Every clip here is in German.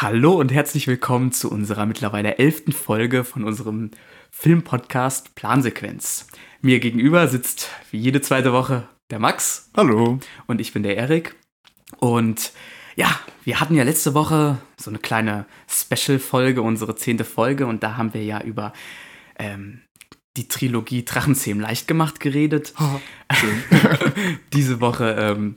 Hallo und herzlich willkommen zu unserer mittlerweile elften Folge von unserem Filmpodcast Plansequenz. Mir gegenüber sitzt wie jede zweite Woche der Max. Hallo. Und ich bin der Erik. Und ja, wir hatten ja letzte Woche so eine kleine Special-Folge, unsere zehnte Folge, und da haben wir ja über ähm, die Trilogie Drachenzähmen leicht gemacht geredet. Oh, Diese Woche ähm,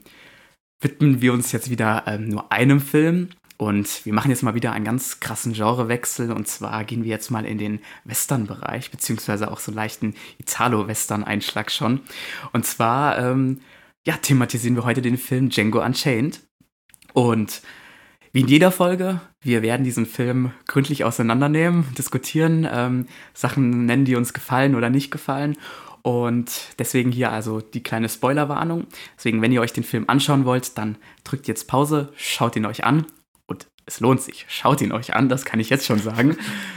widmen wir uns jetzt wieder ähm, nur einem Film. Und wir machen jetzt mal wieder einen ganz krassen Genrewechsel. Und zwar gehen wir jetzt mal in den Western-Bereich, beziehungsweise auch so einen leichten Italo-Western-Einschlag schon. Und zwar, ähm, ja, thematisieren wir heute den Film Django Unchained. Und wie in jeder Folge, wir werden diesen Film gründlich auseinandernehmen, diskutieren, ähm, Sachen nennen, die uns gefallen oder nicht gefallen. Und deswegen hier also die kleine Spoilerwarnung. Deswegen, wenn ihr euch den Film anschauen wollt, dann drückt jetzt Pause, schaut ihn euch an es lohnt sich. Schaut ihn euch an, das kann ich jetzt schon sagen.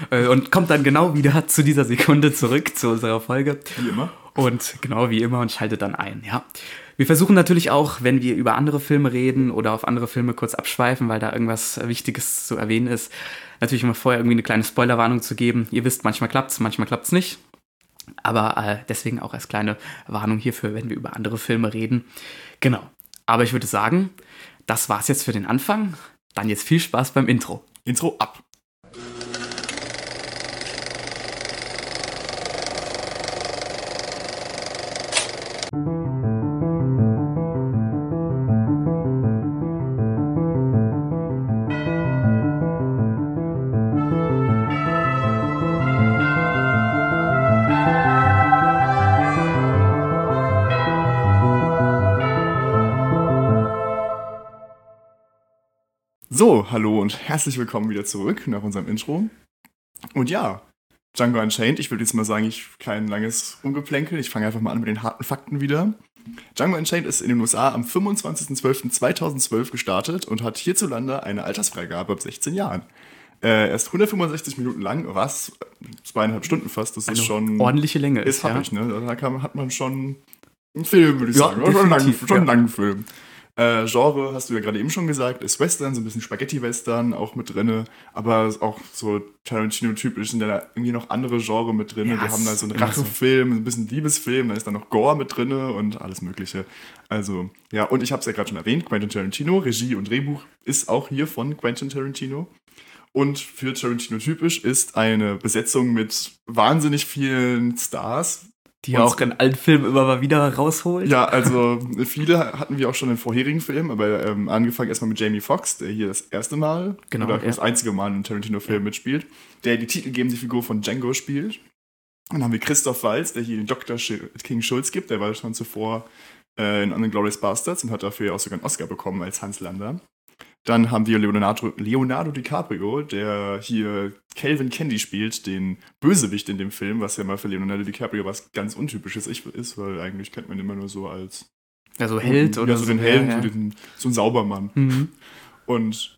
Äh, und kommt dann genau wieder zu dieser Sekunde zurück zu unserer Folge. Wie immer. Und genau wie immer und schaltet dann ein, ja. Wir versuchen natürlich auch, wenn wir über andere Filme reden oder auf andere Filme kurz abschweifen, weil da irgendwas Wichtiges zu erwähnen ist, natürlich immer vorher irgendwie eine kleine Spoilerwarnung zu geben. Ihr wisst, manchmal klappt's, manchmal klappt's nicht. Aber äh, deswegen auch als kleine Warnung hierfür, wenn wir über andere Filme reden. Genau. Aber ich würde sagen, das war's jetzt für den Anfang. Dann jetzt viel Spaß beim Intro. Intro ab. So, hallo und herzlich willkommen wieder zurück nach unserem Intro. Und ja, Django Unchained, ich würde jetzt mal sagen, ich kein langes Umgeplänkel, ich fange einfach mal an mit den harten Fakten wieder. Django Unchained ist in den USA am 25.12.2012 gestartet und hat hierzulande eine Altersfreigabe ab 16 Jahren. Äh, er ist 165 Minuten lang, was zweieinhalb Stunden fast, das Eine ist schon ordentliche Länge ist ist, ja. happig, ne? Da kann, hat man schon einen Film, würde ich Ja, sagen. Schon einen langen, schon einen langen Film. Äh, Genre, hast du ja gerade eben schon gesagt, ist Western, so ein bisschen Spaghetti-Western auch mit drinne, aber auch so Tarantino-typisch sind da irgendwie noch andere Genre mit drinne. Ja, Wir haben da so einen immer so. Rachefilm, ein bisschen Liebesfilm, da ist dann noch Gore mit drinne und alles mögliche. Also, ja, und ich habe es ja gerade schon erwähnt, Quentin Tarantino, Regie und Drehbuch ist auch hier von Quentin Tarantino. Und für Tarantino typisch ist eine Besetzung mit wahnsinnig vielen Stars, Die er auch in allen Filmen immer mal wieder rausholt. ja, also viele hatten wir auch schon in vorherigen Filmen, aber ähm, angefangen erstmal mit Jamie Foxx, der hier das erste Mal Genau, oder ja. das einzige Mal in einem Tarantino-Film mitspielt, der die titelgebende Figur von Django spielt. Dann haben wir Christoph Waltz, der hier den Dr. King Schulz gibt, der war schon zuvor äh, in Unglorious Bastards und hat dafür auch sogar einen Oscar bekommen als Hans Lander. Dann haben wir Leonardo, Leonardo DiCaprio, der hier Calvin Candy spielt, den Bösewicht in dem Film, was ja mal für Leonardo DiCaprio was ganz Untypisches ist, weil eigentlich kennt man ihn immer nur so als Also Held oder ja, so den Helden, ja, so, den, so ein Saubermann. Mhm. Und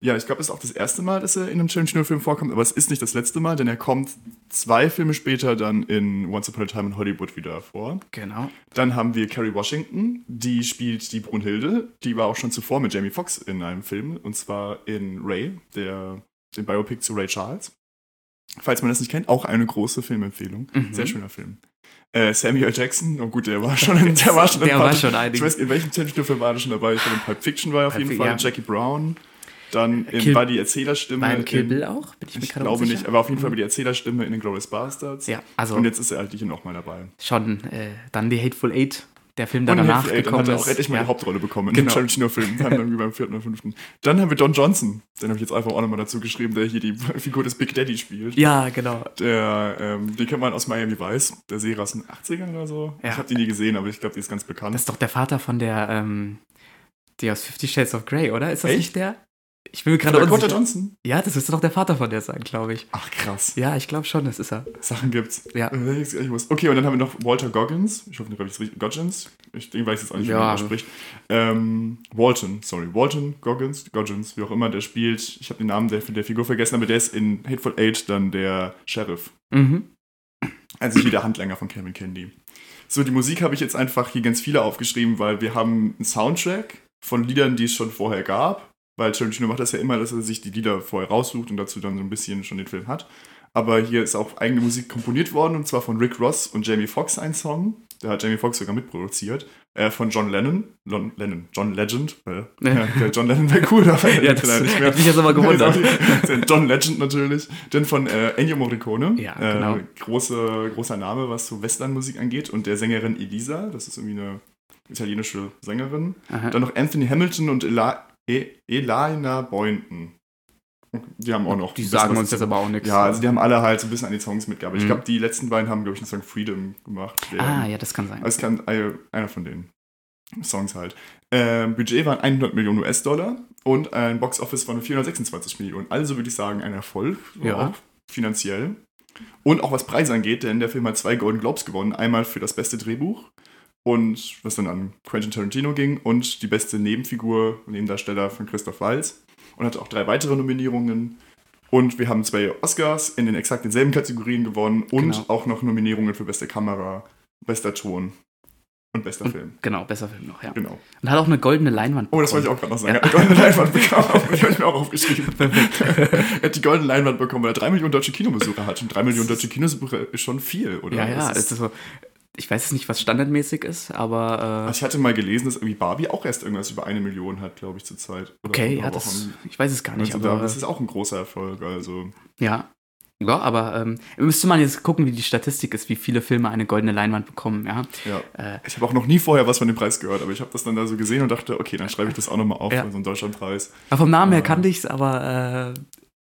ja, ich glaube, es ist auch das erste Mal, dass er in einem Tarantino-Film vorkommt, aber es ist nicht das letzte Mal, denn er kommt zwei Filme später dann in Once Upon a Time in Hollywood wieder vor. Genau. Dann haben wir Kerry Washington, die spielt die Brunhilde. Die war auch schon zuvor mit Jamie Foxx in einem Film, und zwar in Ray, der, den Biopic zu Ray Charles. Falls man das nicht kennt, auch eine große Filmempfehlung. Mhm. Sehr schöner Film. Äh, Samuel Jackson, oh gut, der war schon in, der war schon Der war schon Ich einiges. weiß, in welchem Tarantino-Film war er schon dabei? Ich glaube, in Pulp Fiction war er auf Pulp jeden Fall, ja. Jackie Brown. Dann in, Kill- war die Erzählerstimme. Beim Kill in, Bill auch? Bin ich mir Ich gerade glaube unsicher. nicht, aber auf jeden Fall mit die Erzählerstimme in Inglourious Bastards. Ja, also Und jetzt ist er halt hier nochmal dabei. schon äh, dann die Hateful Eight, der Film, der Und danach Hateful Eight, dann gekommen hat er auch endlich mal ja. die Hauptrolle bekommen in Genau. dem Tarantino-Film. Dann irgendwie beim vierten oder fünften. Dann haben wir Don Johnson. Den habe ich jetzt einfach auch nochmal dazu geschrieben, der hier die Figur des Big Daddy spielt. ja, genau. Der, ähm, den kennt man aus Miami Vice, der Serie aus den 80ern oder so. Ja. Ich habe die nie gesehen, aber ich glaube, die ist ganz bekannt. Das ist doch der Vater von der, ähm, die aus Fifty Shades of Grey, oder? Ist das Echt? nicht der? Ich bin mir gerade Dakota unsicher. Johnson? Ja, das müsste doch der Vater von der sein, glaube ich. Ach, krass. Ja, ich glaube schon, das ist er. Sachen gibt's. Ja. Äh, ich- ich muss- Okay, und dann haben wir noch Walter Goggins. Ich hoffe, ich habe es richtig. Goggins? Ich denke, weiß jetzt auch nicht, wie Ja. man das spricht. Ähm, Walton, sorry. Walton Goggins, Goggins, wie auch immer, der spielt. Ich habe den Namen der, der Figur vergessen, aber der ist in Hateful Eight dann der Sheriff. Mhm. Also hier der Handlanger von Kevin Candy. So, die Musik habe ich jetzt einfach hier ganz viele aufgeschrieben, weil wir haben einen Soundtrack von Liedern, die es schon vorher gab. Weil Tarantino macht das ja immer, dass er sich die Lieder vorher raussucht und dazu dann so ein bisschen schon den Film hat. Aber hier ist auch eigene Musik komponiert worden, und zwar von Rick Ross und Jamie Foxx ein Song. Da hat Jamie Foxx sogar mitproduziert. Äh, von John Lennon. Lon Lennon. John Legend. Weil, ja, John Lennon wäre cool, aber ja, das hat mich jetzt aber gewundert. John Legend natürlich. Denn von äh, Ennio Morricone. Ja, genau. Äh, große, großer Name, was so Westernmusik angeht. Und der Sängerin Elisa. Das ist irgendwie eine italienische Sängerin. Aha. Dann noch Anthony Hamilton und Ela e Elina Boynton. Die haben auch noch. Die sagen uns jetzt aber auch nichts. Ja, also die haben alle halt so ein bisschen an die Songs mitgearbeitet. Mhm. Ich glaube, die letzten beiden haben, glaube ich, den Song Freedom gemacht. Der, ah, ja, das kann sein. also es kann einer von den Songs halt. Ähm, Budget waren 100 Millionen US-Dollar und ein Box-Office von 426 Millionen. Also würde ich sagen, ein Erfolg. Ja. Finanziell. Und auch was Preise angeht, denn der Film hat zwei Golden Globes gewonnen. Einmal für das beste Drehbuch und was dann an Quentin Tarantino ging und die beste Nebenfigur, Nebendarsteller von Christoph Waltz und hatte auch drei weitere Nominierungen. Und wir haben zwei Oscars in den exakt denselben Kategorien gewonnen und Genau. auch noch Nominierungen für beste Kamera, bester Ton und bester Und- Film. Genau, besser Film noch, ja. Genau. Und hat auch eine goldene Leinwand. Oh, das wollte ich auch gerade noch sagen. Ja. Er hat die goldene Leinwand bekommen. Die habe ich mir auch aufgeschrieben. er hat die goldene Leinwand bekommen, weil er drei Millionen deutsche Kinobesucher hat. Und drei Millionen deutsche Kinobesucher ist schon viel, oder? Ja, ja, ist, ist so. Ich weiß jetzt nicht, was standardmäßig ist, aber. Äh, Also ich hatte mal gelesen, dass irgendwie Barbie auch erst irgendwas über eine Million hat, glaube ich, zurzeit. Oder okay, ja, das. Ich weiß es gar nicht, Also aber. das ist auch ein großer Erfolg. Also Ja. Ja, aber ähm, müsste man jetzt gucken, wie die Statistik ist, wie viele Filme eine goldene Leinwand bekommen, ja. ja. Äh, Ich habe auch noch nie vorher was von dem Preis gehört, aber ich habe das dann da so gesehen und dachte, okay, dann schreibe ich das auch nochmal auf Ja. für so einen Deutschlandpreis. aber vom Namen her Ja. kannte ich es, aber äh,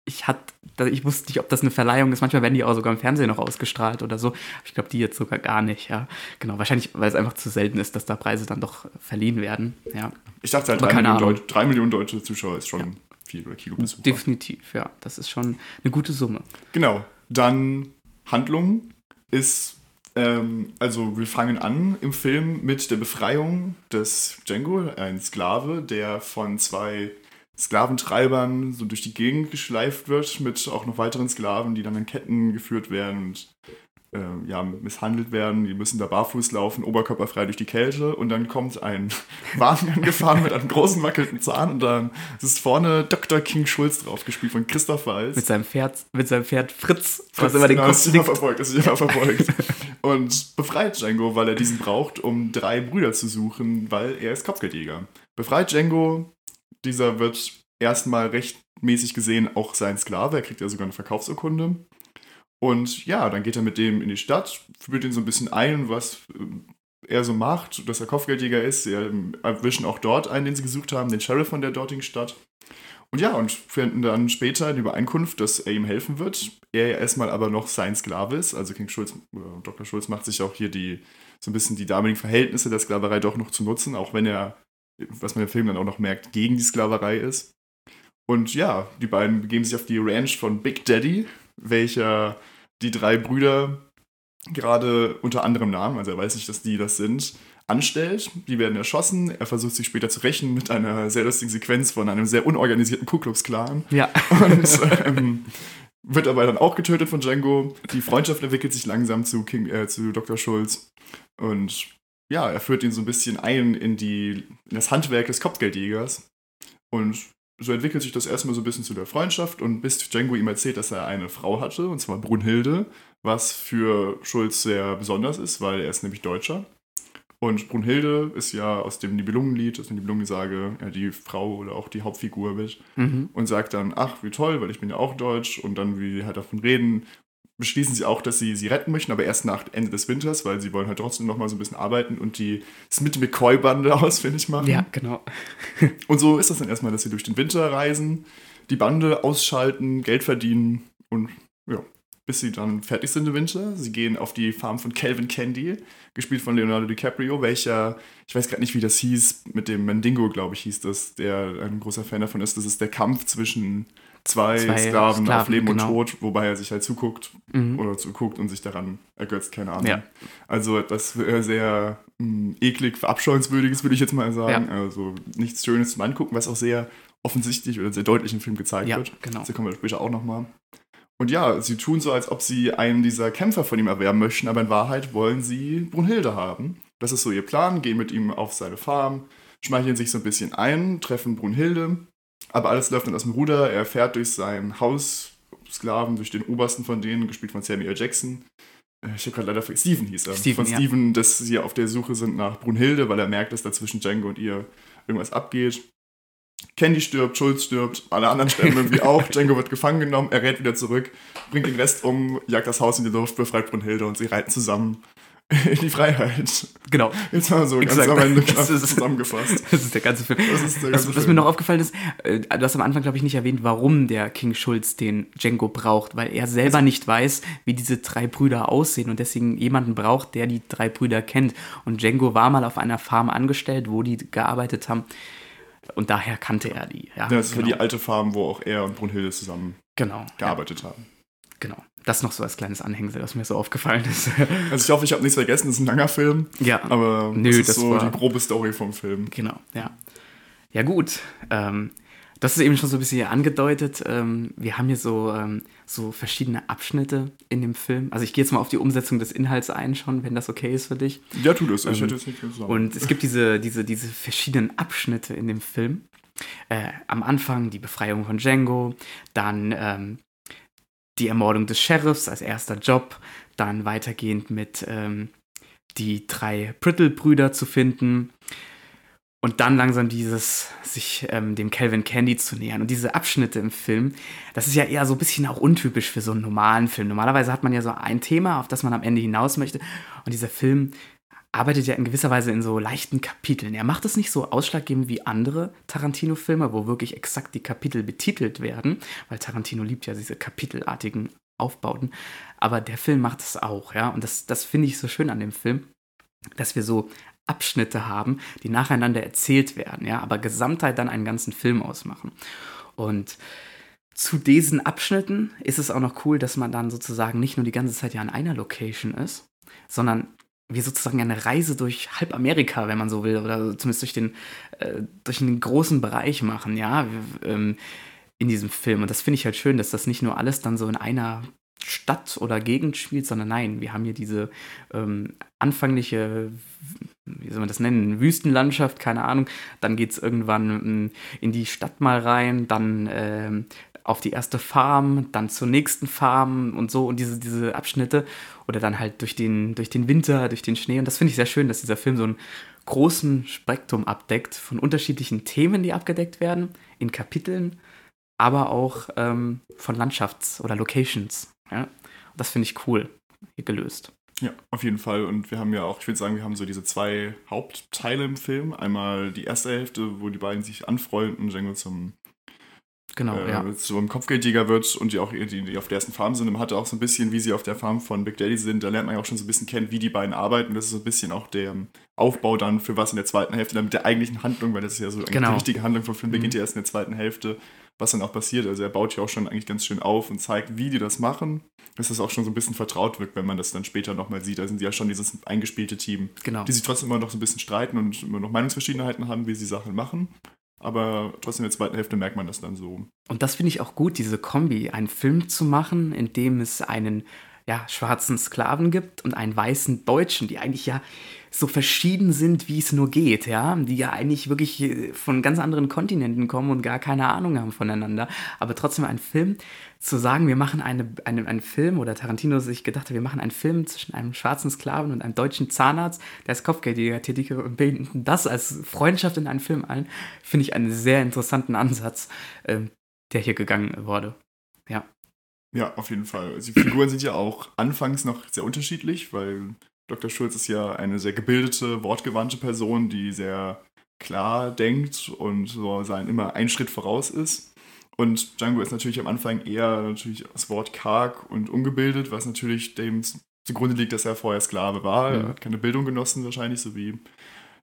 ich, hat, da- ich wusste nicht, ob das eine Verleihung ist. Manchmal werden die auch sogar im Fernsehen noch ausgestrahlt oder so. Ich glaube, die jetzt sogar gar nicht, ja. Genau, wahrscheinlich, weil es einfach zu selten ist, dass da Preise dann doch verliehen werden, ja. Ich dachte halt, drei Millionen. Deut drei Millionen deutsche Zuschauer ist schon viel oder Kinobesucher. Definitiv, ja. Das ist schon eine gute Summe. Genau. Dann Handlung ist, ähm, also wir fangen an im Film mit der Befreiung des Django, ein Sklave, der von zwei Sklaventreibern so durch die Gegend geschleift wird, mit auch noch weiteren Sklaven, die dann in Ketten geführt werden und ähm, ja, misshandelt werden. Die müssen da barfuß laufen, oberkörperfrei durch die Kälte und dann kommt ein Wagen angefahren mit einem großen wackelnden Zahn und dann ist vorne Dr. King Schulz drauf, gespielt von Christoph Waltz. Mit seinem Pferd, mit seinem Pferd Fritz, was Fritz, immer den genau, Kopf ist immer verfolgt, ist immer verfolgt. und befreit Django, weil er diesen braucht, um drei Brüder zu suchen, weil er ist Kopfgeldjäger. Befreit Django, dieser wird erstmal rechtmäßig gesehen auch sein Sklave, er kriegt ja sogar eine Verkaufsurkunde. Und ja, dann geht er mit dem in die Stadt, führt ihn so ein bisschen ein, was äh, er so macht, dass er Kopfgeldjäger ist. Sie erwischen auch dort einen, den sie gesucht haben, den Sheriff von der dortigen Stadt. Und ja, und finden dann später die Übereinkunft, dass er ihm helfen wird. Er erstmal aber noch sein Sklave ist. Also King Schulz, oder Dr. Schulz macht sich auch hier die, so ein bisschen die damaligen Verhältnisse der Sklaverei doch noch zu nutzen, auch wenn er, was man im Film dann auch noch merkt, gegen die Sklaverei ist. Und ja, die beiden begeben sich auf die Ranch von Big Daddy, welcher die drei Brüder gerade unter anderem Namen, also er weiß nicht, dass die das sind, anstellt. Die werden erschossen. Er versucht sich später zu rächen mit einer sehr lustigen Sequenz von einem sehr unorganisierten Ku Klux Klan. Ja. Und ähm, wird aber dann auch getötet von Django. Die Freundschaft entwickelt sich langsam zu, King, äh, zu Dr. Schulz. Und ja, er führt ihn so ein bisschen ein in, die, in das Handwerk des Kopfgeldjägers. Und so entwickelt sich das erstmal so ein bisschen zu der Freundschaft und bis Django ihm erzählt, dass er eine Frau hatte, und zwar Brunhilde, was für Schulz sehr besonders ist, weil er ist nämlich Deutscher. Und Brunhilde ist ja aus dem Nibelungenlied, aus der Nibelungensage, ja, die Frau oder auch die Hauptfigur mit Mhm. und sagt dann, ach, wie toll, weil ich bin ja auch deutsch. Und dann, wie die halt davon reden, beschließen sie auch, dass sie sie retten möchten, aber erst nach Ende des Winters, weil sie wollen halt trotzdem noch mal so ein bisschen arbeiten und die Smith McCoy-Bande ausfindig machen. Ja, genau. Und so ist das dann erstmal, dass sie durch den Winter reisen, die Bande ausschalten, Geld verdienen und ja, bis sie dann fertig sind im Winter. Sie gehen auf die Farm von Calvin Candy, gespielt von Leonardo DiCaprio, welcher, ich weiß gerade nicht, wie das hieß, mit dem Mandingo, glaube ich, hieß das, der ein großer Fan davon ist. Das ist der Kampf zwischen zwei, Zwei Sklaven, auf Sklaven, Leben genau. und Tod, wobei er sich halt zuguckt Mhm. oder zuguckt und sich daran ergötzt, keine Ahnung. Ja. Also etwas äh, sehr mh, eklig, verabscheuenswürdiges, würde ich jetzt mal sagen. Also nichts Schönes zum Angucken, was auch sehr offensichtlich oder sehr deutlich im Film gezeigt Ja, wird. genau. Dazu kommen wir später auch nochmal. Und ja, sie tun so, als ob sie einen dieser Kämpfer von ihm erwerben möchten, aber in Wahrheit wollen sie Brunhilde haben. Das ist so ihr Plan, gehen mit ihm auf seine Farm, schmeicheln sich so ein bisschen ein, treffen Brunhilde Aber alles läuft dann aus dem Ruder. Er fährt durch sein Haus, Sklaven, durch den obersten von denen, gespielt von Samuel Jackson. Äh, Ich habe gerade leider vergessen, Steven hieß er. Steven, von ja. Steven, dass sie auf der Suche sind nach Brunhilde, weil er merkt, dass da zwischen Django und ihr irgendwas abgeht. Candy stirbt, Schulz stirbt, alle anderen sterben irgendwie auch. Django wird gefangen genommen, er rät wieder zurück, bringt den Rest um, jagt das Haus in die Luft, befreit Brunhilde und sie reiten zusammen die Freiheit. Genau. Jetzt mal so Exakt. ganz Das ist- zusammengefasst. Das ist der ganze Film. Das ist der was, ganze was Film. mir noch aufgefallen ist, äh, du hast am Anfang, glaube ich, nicht erwähnt, warum der King Schulz den Django braucht, weil er selber Also nicht weiß, wie diese drei Brüder aussehen und deswegen jemanden braucht, der die drei Brüder kennt. Und Django war mal auf einer Farm angestellt, wo die gearbeitet haben. Und daher kannte er die. Ja, Ja, das ist genau. für die alte Farm, wo auch er und Brunhilde zusammen genau, ja, gearbeitet haben. genau. Das noch so als kleines Anhängsel, was mir so aufgefallen ist. Also ich hoffe, ich habe nichts vergessen, das ist ein langer Film, ja, aber Nö, das ist das so war- die grobe Story vom Film. Genau, ja. Ja, gut. Ähm, das ist eben schon so ein bisschen angedeutet. Ähm, wir haben hier so, ähm, so verschiedene Abschnitte in dem Film. Also ich gehe jetzt mal auf die Umsetzung des Inhalts ein schon, wenn das okay ist für dich. Ja, tu das, ich Ähm, hätte jetzt nicht gesagt. Und es gibt diese, diese, diese verschiedenen Abschnitte in dem Film. Äh, am Anfang die Befreiung von Django, dann ähm, die Ermordung des Sheriffs als erster Job, dann weitergehend mit ähm, die drei Brittle-Brüder zu finden und dann langsam dieses, sich ähm, dem Calvin Candy zu nähern. Und diese Abschnitte im Film, das ist ja eher so ein bisschen auch untypisch für so einen normalen Film. Normalerweise hat man ja so ein Thema, auf das man am Ende hinaus möchte. Und dieser Film arbeitet ja in gewisser Weise in so leichten Kapiteln. Er macht es nicht so ausschlaggebend wie andere Tarantino-Filme, wo wirklich exakt die Kapitel betitelt werden, weil Tarantino liebt ja diese kapitelartigen Aufbauten. Aber der Film macht es auch, ja. Und das, das finde ich so schön an dem Film, dass wir so Abschnitte haben, die nacheinander erzählt werden, ja, aber Gesamtheit dann einen ganzen Film ausmachen. Und zu diesen Abschnitten ist es auch noch cool, dass man dann sozusagen nicht nur die ganze Zeit ja an einer Location ist, sondern wir sozusagen eine Reise durch halb Amerika, wenn man so will, oder zumindest durch den, äh, durch einen großen Bereich machen, ja, ähm, in diesem Film. Und das finde ich halt schön, dass das nicht nur alles dann so in einer Stadt oder Gegend spielt, sondern nein, wir haben hier diese ähm, anfängliche, wie soll man das nennen, Wüstenlandschaft, keine Ahnung. Dann geht es irgendwann ähm, in die Stadt mal rein, dann ähm, auf die erste Farm, dann zur nächsten Farm und so und diese, diese Abschnitte oder dann halt durch den, durch den Winter, durch den Schnee. Und das finde ich sehr schön, dass dieser Film so einen großen Spektrum abdeckt von unterschiedlichen Themen, die abgedeckt werden, in Kapiteln, aber auch ähm, von Landschafts- oder Locations. Ja? Das finde ich cool hier gelöst. Ja, auf jeden Fall. Und wir haben ja auch, ich würde sagen, wir haben so diese zwei Hauptteile im Film. Einmal die erste Hälfte, wo die beiden sich anfreunden, Django zum, Genau, äh, ja. zum Kopfgeldjäger wird und die auch die, die auf der ersten Farm sind. Und man hatte auch so ein bisschen, wie sie auf der Farm von Big Daddy sind. Da lernt man ja auch schon so ein bisschen kennen, wie die beiden arbeiten. Das ist so ein bisschen auch der Aufbau dann für was in der zweiten Hälfte, dann mit der eigentlichen Handlung, weil das ist ja so Genau. die richtige Handlung vom Film Mhm. beginnt ja erst in der zweiten Hälfte, was dann auch passiert. Also er baut ja auch schon eigentlich ganz schön auf und zeigt, wie die das machen, dass das auch schon so ein bisschen vertraut wirkt, wenn man das dann später nochmal sieht. Da sind sie ja schon dieses eingespielte Team, Genau. die sich trotzdem immer noch so ein bisschen streiten und immer noch Meinungsverschiedenheiten haben, wie sie Sachen machen. Aber trotzdem in der zweiten Hälfte merkt man das dann so. Und das finde ich auch gut, diese Kombi, einen Film zu machen, in dem es einen ja, schwarzen Sklaven gibt und einen weißen Deutschen, die eigentlich ja so verschieden sind, wie es nur geht, ja, die ja eigentlich wirklich äh, von ganz anderen Kontinenten kommen und gar keine Ahnung haben voneinander, aber trotzdem ein Film zu sagen, wir machen eine, eine, einen Film oder Tarantino sich gedacht hat, wir machen einen Film zwischen einem schwarzen Sklaven und einem deutschen Zahnarzt, der als Kopfgeldjäger tätig ist und bilden das als Freundschaft in einen Film ein, finde ich einen sehr interessanten Ansatz, ähm, der hier gegangen wurde. Ja. Ja, auf jeden Fall. Also die Figuren sind ja auch anfangs noch sehr unterschiedlich, weil Dr. Schulz ist ja eine sehr gebildete, wortgewandte Person, die sehr klar denkt und so sein immer einen Schritt voraus ist. Und Django ist natürlich am Anfang eher natürlich das Wort karg und ungebildet, was natürlich dem zugrunde liegt, dass er vorher Sklave war. Mhm. Er hat keine Bildung genossen wahrscheinlich, so wie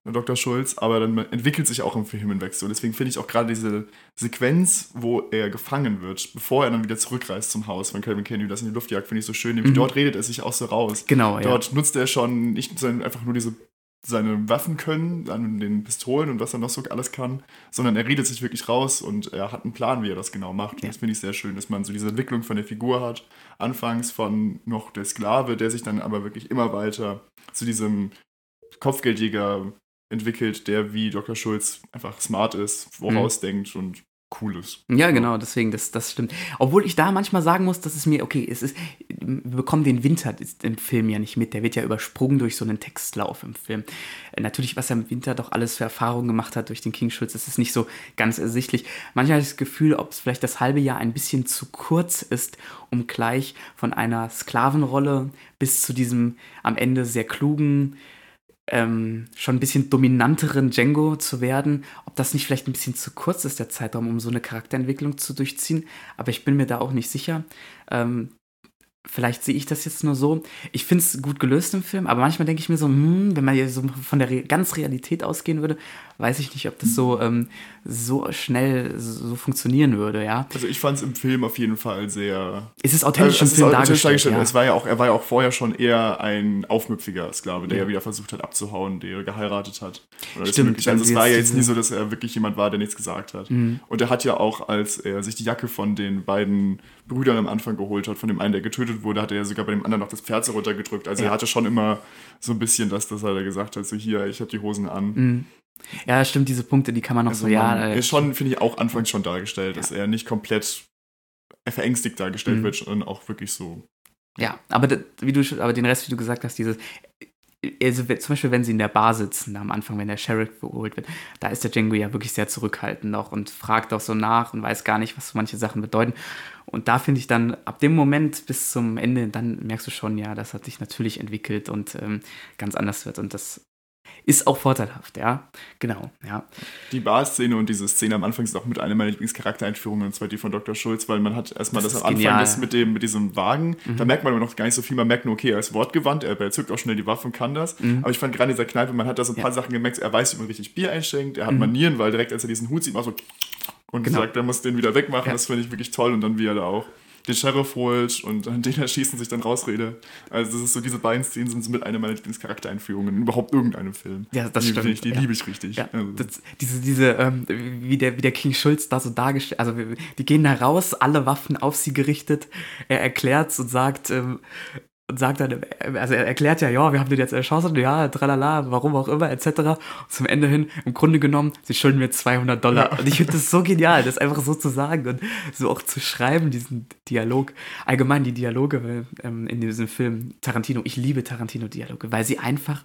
Dr. Schulz, aber dann entwickelt sich auch im Film hinweg so. Deswegen finde ich auch gerade diese Sequenz, wo er gefangen wird, bevor er dann wieder zurückreist zum Haus von Calvin Candy, das in die Luft jagt, finde ich so schön. Nämlich Mhm. dort redet er sich auch so raus. Genau, ja. Dort nutzt er schon nicht einfach nur diese seine Waffen können, an den Pistolen und was er noch so alles kann, sondern er redet sich wirklich raus und er hat einen Plan, wie er das genau macht. Und Ja. Das finde ich sehr schön, dass man so diese Entwicklung von der Figur hat. Anfangs von noch der Sklave, der sich dann aber wirklich immer weiter zu diesem Kopfgeldjäger entwickelt, der wie Dr. Schulz einfach smart ist, vorausdenkt und Cooles. Ja, genau, deswegen, das, das stimmt. Obwohl ich da manchmal sagen muss, dass es mir, okay, es ist, wir bekommen den Winter im Film ja nicht mit. Der wird ja übersprungen durch so einen Textlauf im Film. Äh, natürlich, was er im Winter doch alles für Erfahrungen gemacht hat durch den King Schulz, das ist nicht so ganz ersichtlich. Manchmal habe ich das Gefühl, ob es vielleicht das halbe Jahr ein bisschen zu kurz ist, um gleich von einer Sklavenrolle bis zu diesem am Ende sehr klugen, ähm, schon ein bisschen dominanteren Django zu werden, ob das nicht vielleicht ein bisschen zu kurz ist, der Zeitraum, um so eine Charakterentwicklung zu durchziehen. Aber ich bin mir da auch nicht sicher. Ähm, Vielleicht sehe ich das jetzt nur so. Ich finde es gut gelöst im Film, aber manchmal denke ich mir so, hm, wenn man hier so von der Re ganz Realität ausgehen würde, weiß ich nicht, ob das so, ähm, so schnell so funktionieren würde, ja. Also ich fand es im Film auf jeden Fall sehr. Es ist authentisch also, im Film dargestellt. dargestellt. Ja. Es war ja auch, er war ja auch vorher schon eher ein aufmüpfiger Sklave, der ja, ja wieder versucht hat abzuhauen, der geheiratet hat. Oder Stimmt. Also es war ja jetzt nie so, dass er wirklich jemand war, der nichts gesagt hat. Mhm. Und er hat ja auch, als er sich die Jacke von den beiden Brüdern am Anfang geholt hat, von dem einen, der getötet wurde, hat er ja sogar bei dem anderen noch das Pferd so runtergedrückt. Also ja. er hatte schon immer so ein bisschen das, dass er gesagt hat, so hier, ich habe die Hosen an. Mhm. Ja, stimmt, diese Punkte, die kann man noch also so, ja. Äh, ist schon, finde ich, auch anfangs schon dargestellt, ja. dass er nicht komplett verängstigt dargestellt mhm. wird, sondern auch wirklich so. Ja, aber wie du aber den Rest, wie du gesagt hast, dieses, also zum Beispiel, wenn sie in der Bar sitzen, am Anfang, wenn der Sheriff geholt wird, da ist der Django ja wirklich sehr zurückhaltend noch und fragt auch so nach und weiß gar nicht, was manche Sachen bedeuten. Und da finde ich dann, ab dem Moment bis zum Ende, dann merkst du schon, ja, das hat sich natürlich entwickelt und ähm, ganz anders wird. Und das ist auch vorteilhaft, ja. Genau, ja. Die Bar-Szene und diese Szene am Anfang ist auch mit einer meiner Lieblingscharaktereinführungen, und zwar die von Dr. Schulz, weil man hat erstmal das, das am Anfang das mit, dem, mit diesem Wagen, mhm. da merkt man aber noch gar nicht so viel, man merkt nur, okay, er ist wortgewandt, er, er zückt auch schnell die Waffe und kann das. Mhm. Aber ich fand gerade in dieser Kneipe, man hat da so ein paar ja. Sachen gemerkt, er weiß, wie man richtig Bier einschenkt, er hat mhm. Manieren, weil direkt als er diesen Hut sieht, macht so und genau. sagt, er muss den wieder wegmachen, ja. das finde ich wirklich toll und dann wie er da auch den Sheriff holt und an den erschießen sich dann rausrede. Also das ist so, diese beiden Szenen sind so mit einer meiner Lieblingscharaktereinführungen in überhaupt irgendeinem Film. Ja, das die, stimmt. Ich, die ja. liebe ich richtig. Ja, also. das, diese, diese, ähm, wie, der, wie der King Schulz da so dargestellt, also die gehen da raus, alle Waffen auf sie gerichtet. Er erklärt und sagt, ähm, und sagt dann, also er erklärt ja, ja, wir haben den jetzt erschossen, ja, tralala, warum auch immer, etc. Und zum Ende hin, im Grunde genommen, sie schulden mir 200 Dollar. Ja. Und ich finde das so genial, das einfach so zu sagen und so auch zu schreiben, diesen Dialog. Allgemein die Dialoge ähm, in diesem Film Tarantino, ich liebe Tarantino-Dialoge, weil sie einfach,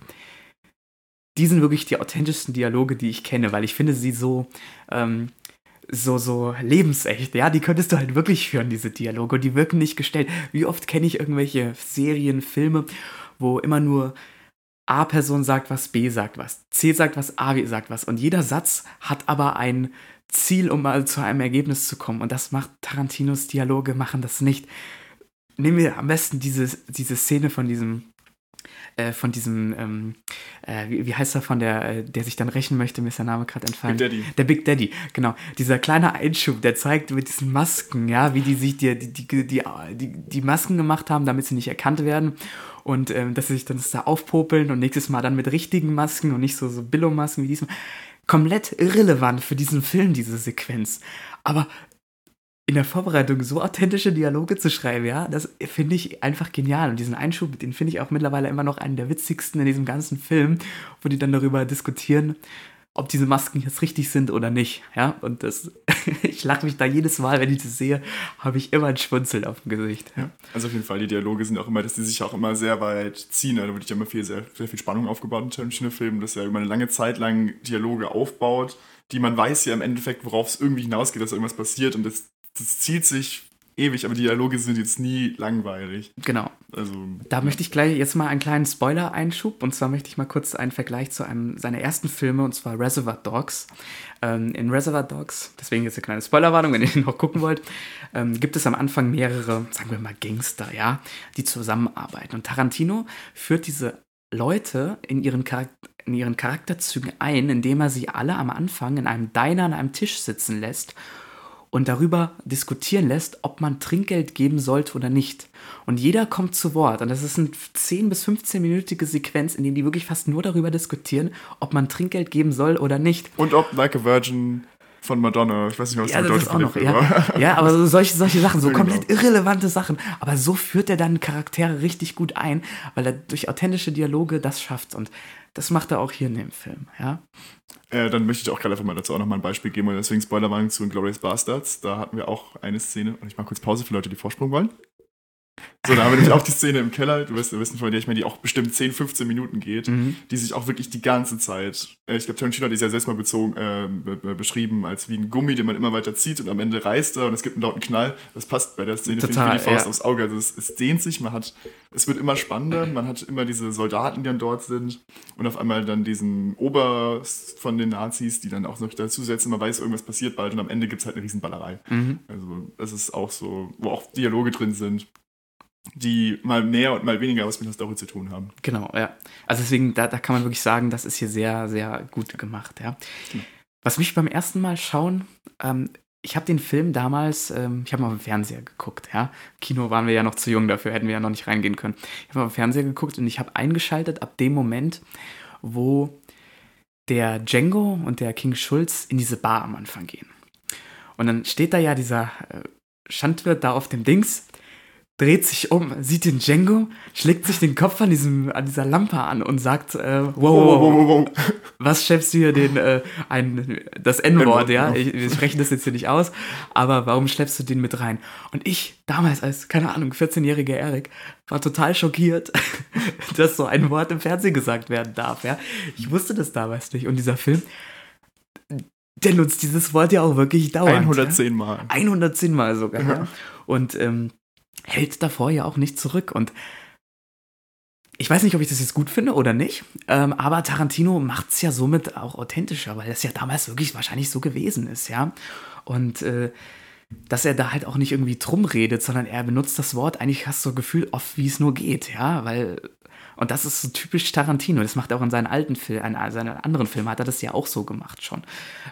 die sind wirklich die authentischsten Dialoge, die ich kenne, weil ich finde sie so, ähm, so, so lebensecht, ja, die könntest du halt wirklich führen, diese Dialoge, und die wirken nicht gestellt. Wie oft kenne ich irgendwelche Serien, Filme, wo immer nur A-Person sagt was, B sagt was, C sagt was, A sagt was, und jeder Satz hat aber ein Ziel, um mal zu einem Ergebnis zu kommen, und das macht Tarantinos Dialoge, machen das nicht. Nehmen wir am besten diese, diese Szene von diesem äh, von diesem, ähm, äh, wie, wie, heißt er von der, äh, der sich dann rächen möchte, mir ist der Name gerade entfallen. Big Daddy. Der Big Daddy, genau. Dieser kleine Einschub, der zeigt mit diesen Masken, ja, wie die sich die, die, die, die, die Masken gemacht haben, damit sie nicht erkannt werden. Und ähm, dass sie sich dann da aufpopeln und nächstes Mal dann mit richtigen Masken und nicht so, so Billo-Masken wie diesmal komplett irrelevant für diesen Film, diese Sequenz. Aber in der Vorbereitung so authentische Dialoge zu schreiben, ja, das finde ich einfach genial. Und diesen Einschub, den finde ich auch mittlerweile immer noch einen der witzigsten in diesem ganzen Film, wo die dann darüber diskutieren, ob diese Masken jetzt richtig sind oder nicht. Ja, und das, ich lache mich da jedes Mal, wenn ich das sehe, habe ich immer ein Schwunzel auf dem Gesicht. Ja. Also auf jeden Fall, die Dialoge sind auch immer, dass die sich auch immer sehr weit ziehen. Da wird ja immer viel, sehr, sehr viel Spannung aufgebaut in Tarantino Filmen, dass er über eine lange Zeit lang Dialoge aufbaut, die man weiß ja im Endeffekt, worauf es irgendwie hinausgeht, dass irgendwas passiert und das das zieht sich ewig, aber die Dialoge sind jetzt nie langweilig. Genau. Also, da möchte ich gleich jetzt mal einen kleinen Spoiler-Einschub. Und zwar möchte ich mal kurz einen Vergleich zu einem seiner ersten Filme, und zwar Reservoir Dogs. Ähm, in Reservoir Dogs, deswegen jetzt eine kleine Spoilerwarnung, wenn ihr den noch gucken wollt, ähm, gibt es am Anfang mehrere, sagen wir mal, Gangster, ja, die zusammenarbeiten. Und Tarantino führt diese Leute in ihren, in ihren Charakterzügen ein, indem er sie alle am Anfang in einem Diner an einem Tisch sitzen lässt und darüber diskutieren lässt, ob man Trinkgeld geben sollte oder nicht. Und jeder kommt zu Wort. Und das ist eine 10- bis 15-minütige Sequenz, in der die wirklich fast nur darüber diskutieren, ob man Trinkgeld geben soll oder nicht. Und ob Like a Virgin von Madonna. Ich weiß nicht was Ja, die Bedeutung auch von noch, ja. ja, aber so solche, solche Sachen, so Ja, komplett genau. irrelevante Sachen. Aber so führt er dann Charaktere richtig gut ein, weil er durch authentische Dialoge das schafft. Und das macht er auch hier in dem Film, ja. Äh, dann möchte ich auch gerade einfach mal dazu auch nochmal ein Beispiel geben und deswegen Spoilerwarnung zu Glorious Bastards. Da hatten wir auch eine Szene und ich mache kurz Pause für Leute, die Vorsprung wollen. So, da haben wir nämlich auch die Szene im Keller, du wirst du wissen, von der ich meine, die auch bestimmt 10, 15 Minuten geht, Mhm. die sich auch wirklich die ganze Zeit, äh, ich glaube, Tarantino hat die ja selbst mal bezogen, äh, be be beschrieben als wie ein Gummi, den man immer weiter zieht und am Ende reißt er und es gibt einen lauten Knall. Das passt bei der Szene, finde ich, Total, wie die Faust ja. aufs Auge. Also es, es dehnt sich, man hat, es wird immer spannender, man hat immer diese Soldaten, die dann dort sind und auf einmal dann diesen Oberst von den Nazis, die dann auch noch dazusetzen, man weiß, irgendwas passiert bald und am Ende gibt es halt eine Riesenballerei. Mhm. Also das ist auch so, wo auch Dialoge drin sind, die mal mehr und mal weniger was mit der Story zu tun haben. Genau, ja. Also deswegen, da, da kann man wirklich sagen, das ist hier sehr, sehr gut gemacht, ja. Genau. Was mich beim ersten Mal schauen, ähm, ich habe den Film damals, ähm, ich habe mal im Fernseher geguckt, ja. Im Kino waren wir ja noch zu jung dafür, hätten wir ja noch nicht reingehen können. Ich habe mal im Fernseher geguckt und ich habe eingeschaltet ab dem Moment, wo der Django und der King Schulz in diese Bar am Anfang gehen. Und dann steht da ja dieser äh, Schandwirt da auf dem Dings, dreht sich um, sieht den Django, schlägt sich den Kopf an, diesem, an dieser Lampe an und sagt, äh, wow, wow, wow, wow. was schleppst du hier den, äh, ein, das N-Wort, ja? genau. Ich, wir sprechen das jetzt hier nicht aus, aber warum schleppst du den mit rein? Und ich, damals als, keine Ahnung, 14-jähriger Erik, war total schockiert, dass so ein Wort im Fernsehen gesagt werden darf, ja? Ich wusste das damals nicht und dieser Film, der nutzt dieses Wort ja auch wirklich dauernd. ja? 110 Mal. 110 Mal sogar. Ja. Ja. Und ähm, hält davor ja auch nicht zurück. Und ich weiß nicht, ob ich das jetzt gut finde oder nicht, ähm, aber Tarantino macht es ja somit auch authentischer, weil das ja damals wirklich wahrscheinlich so gewesen ist, ja. Und äh, dass er da halt auch nicht irgendwie drum redet, sondern er benutzt das Wort eigentlich hast du so Gefühl oft, wie es nur geht, ja, weil und das ist so typisch Tarantino. Das macht er auch in seinen alten Filmen, in seinen anderen Filmen hat er das ja auch so gemacht schon.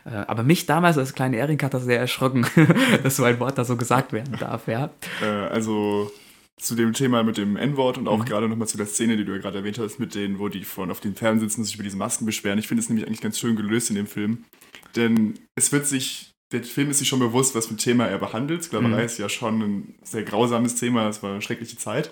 Äh, aber mich damals als kleine Erik hat das sehr erschrocken, dass so ein Wort da so gesagt werden darf, ja. Äh, also zu dem Thema mit dem N-Wort und auch Mhm. gerade nochmal zu der Szene, die du ja gerade erwähnt hast, mit denen, wo die von auf den Pferden sitzen und sich über diese Masken beschweren. Ich finde es nämlich eigentlich ganz schön gelöst in dem Film. Denn es wird sich, der Film ist sich schon bewusst, was für ein Thema er behandelt. Sklaverei Mhm. ist ja schon ein sehr grausames Thema, es war eine schreckliche Zeit.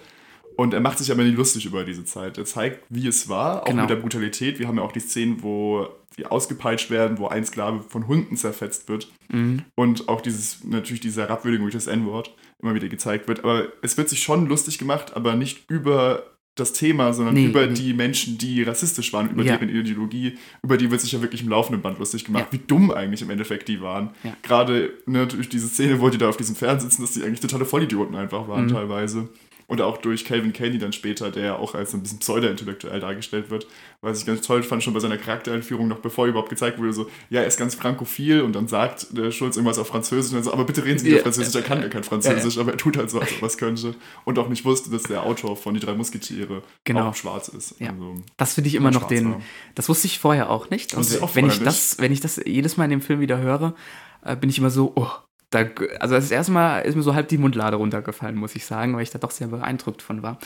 Und er macht sich aber nicht lustig über diese Zeit. Er zeigt, wie es war, auch Genau. mit der Brutalität. Wir haben ja auch die Szenen, wo die ausgepeitscht werden, wo ein Sklave von Hunden zerfetzt wird. Mhm. Und auch dieses, natürlich diese Herabwürdigung durch das N-Wort immer wieder gezeigt wird. Aber es wird sich schon lustig gemacht, aber nicht über das Thema, sondern Nee. über die Menschen, die rassistisch waren, über Ja. deren Ideologie, über die wird sich ja wirklich im laufenden Band lustig gemacht, Ja. wie dumm eigentlich im Endeffekt die waren. Ja. Gerade ne, durch diese Szene, wo die da auf diesem Pferd sitzen, dass die eigentlich totale Vollidioten einfach waren Mhm. teilweise. Und auch durch Calvin Caney dann später, der ja auch als ein bisschen pseudo-intellektuell dargestellt wird. Was ich ganz toll fand, schon bei seiner Charaktereinführung, noch bevor überhaupt gezeigt wurde, so, ja, er ist ganz frankophil und dann sagt der Schulz irgendwas auf Französisch und dann so, aber bitte reden Sie nicht auf Französisch, er kann ja kein Französisch, aber er tut halt so, als ob er es könnte. Und auch nicht wusste, dass der Autor von Die drei Musketiere Genau. auch schwarz ist. Ja. Also, Das finde ich immer noch den. war. Das wusste ich vorher auch nicht. Und wenn ich vorher das, wenn ich das jedes Mal in dem Film wieder höre, äh, bin ich immer so, oh, da, also das erste Mal ist mir so halb die Mundlade runtergefallen, muss ich sagen, weil ich da doch sehr beeindruckt von war.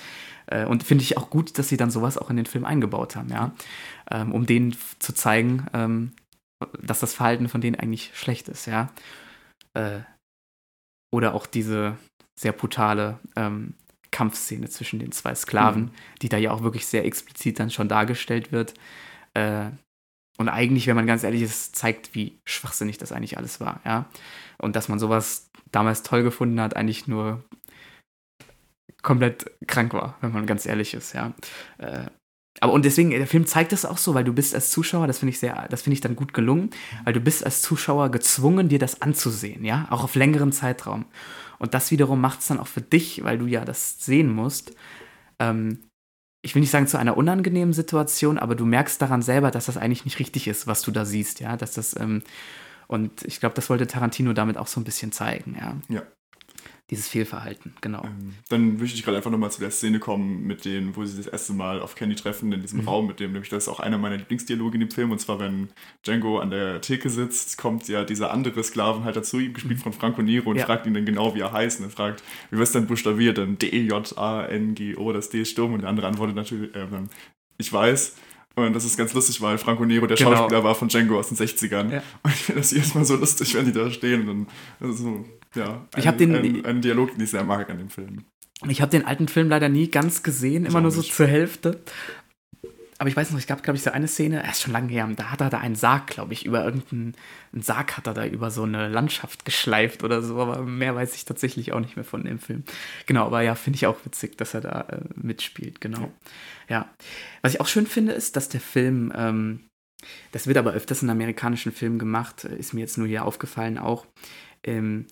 Äh, Und finde ich auch gut, dass sie dann sowas auch in den Film eingebaut haben, ja. Ähm, Um denen zu zeigen, ähm, dass das Verhalten von denen eigentlich schlecht ist, ja. Äh, Oder auch diese sehr brutale ähm, Kampfszene zwischen den zwei Sklaven, Mhm. die da ja auch wirklich sehr explizit dann schon dargestellt wird. Äh, und eigentlich, wenn man ganz ehrlich ist, zeigt, wie schwachsinnig das eigentlich alles war, ja. Und dass man sowas damals toll gefunden hat, eigentlich nur komplett krank war, wenn man ganz ehrlich ist, ja. Äh, aber und deswegen, der Film zeigt das auch so, weil du bist als Zuschauer, das finde ich sehr, das finde ich dann gut gelungen, weil du bist als Zuschauer gezwungen, dir das anzusehen, ja, auch auf längeren Zeitraum. Und das wiederum macht es dann auch für dich, weil du ja das sehen musst, ähm, ich will nicht sagen zu einer unangenehmen Situation, aber du merkst daran selber, dass das eigentlich nicht richtig ist, was du da siehst, ja, dass das, ähm, und ich glaube, das wollte Tarantino damit auch so ein bisschen zeigen, ja. Ja. Dieses Fehlverhalten, genau. Ähm, dann möchte ich gerade einfach nochmal zu der Szene kommen, mit denen, wo sie das erste Mal auf Candy treffen, in diesem Mhm. Raum, mit dem, nämlich das ist auch einer meiner Lieblingsdialoge in dem Film, und zwar, wenn Django an der Theke sitzt, kommt ja dieser andere Sklavenhalter zu ihm, gespielt von Franco Nero, und Ja. fragt ihn dann genau, wie er heißt, und er fragt, wie wird es denn buchstabiert, dann D-J-A-N-G-O, das D ist stumm, und der andere antwortet natürlich, äh, ich weiß, Und das ist ganz lustig, weil Franco Nero der Genau. Schauspieler war von Django aus den 60ern. Ja. Und ich finde das jedes Mal so lustig, wenn die da stehen. Und dann, also, ja, Ich hab den- ein, ein Dialog, den ich sehr mag an dem Film. Ich habe den alten Film leider nie ganz gesehen, immer nur so nicht. zur Hälfte. Aber ich weiß noch, es gab, glaube ich, so eine Szene, er ist schon lange her, da hat er da einen Sarg, glaube ich, über irgendeinen einen Sarg hat er da über so eine Landschaft geschleift oder so, aber mehr weiß ich tatsächlich auch nicht mehr von dem Film. Genau, aber ja, finde ich auch witzig, dass er da äh, mitspielt, genau. Ja. Was ich auch schön finde, ist, dass der Film, ähm, das wird aber öfters in amerikanischen Filmen gemacht, ist mir jetzt nur hier aufgefallen auch, ähm,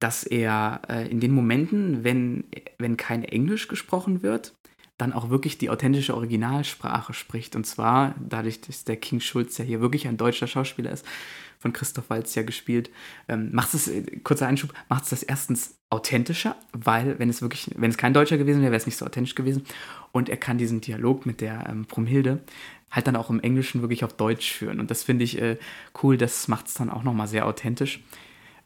dass er äh, in den Momenten, wenn, wenn kein Englisch gesprochen wird, dann auch wirklich die authentische Originalsprache spricht. Und zwar, dadurch, dass der King Schulz ja hier wirklich ein deutscher Schauspieler ist, von Christoph Waltz ja gespielt, ähm, macht es, äh, kurzer Einschub, macht es das erstens authentischer, weil wenn es wirklich, wenn es kein Deutscher gewesen wäre, wäre es nicht so authentisch gewesen. Und er kann diesen Dialog mit der ähm, Brumhilde halt dann auch im Englischen wirklich auf Deutsch führen. Und das finde ich äh, cool, das macht es dann auch nochmal sehr authentisch.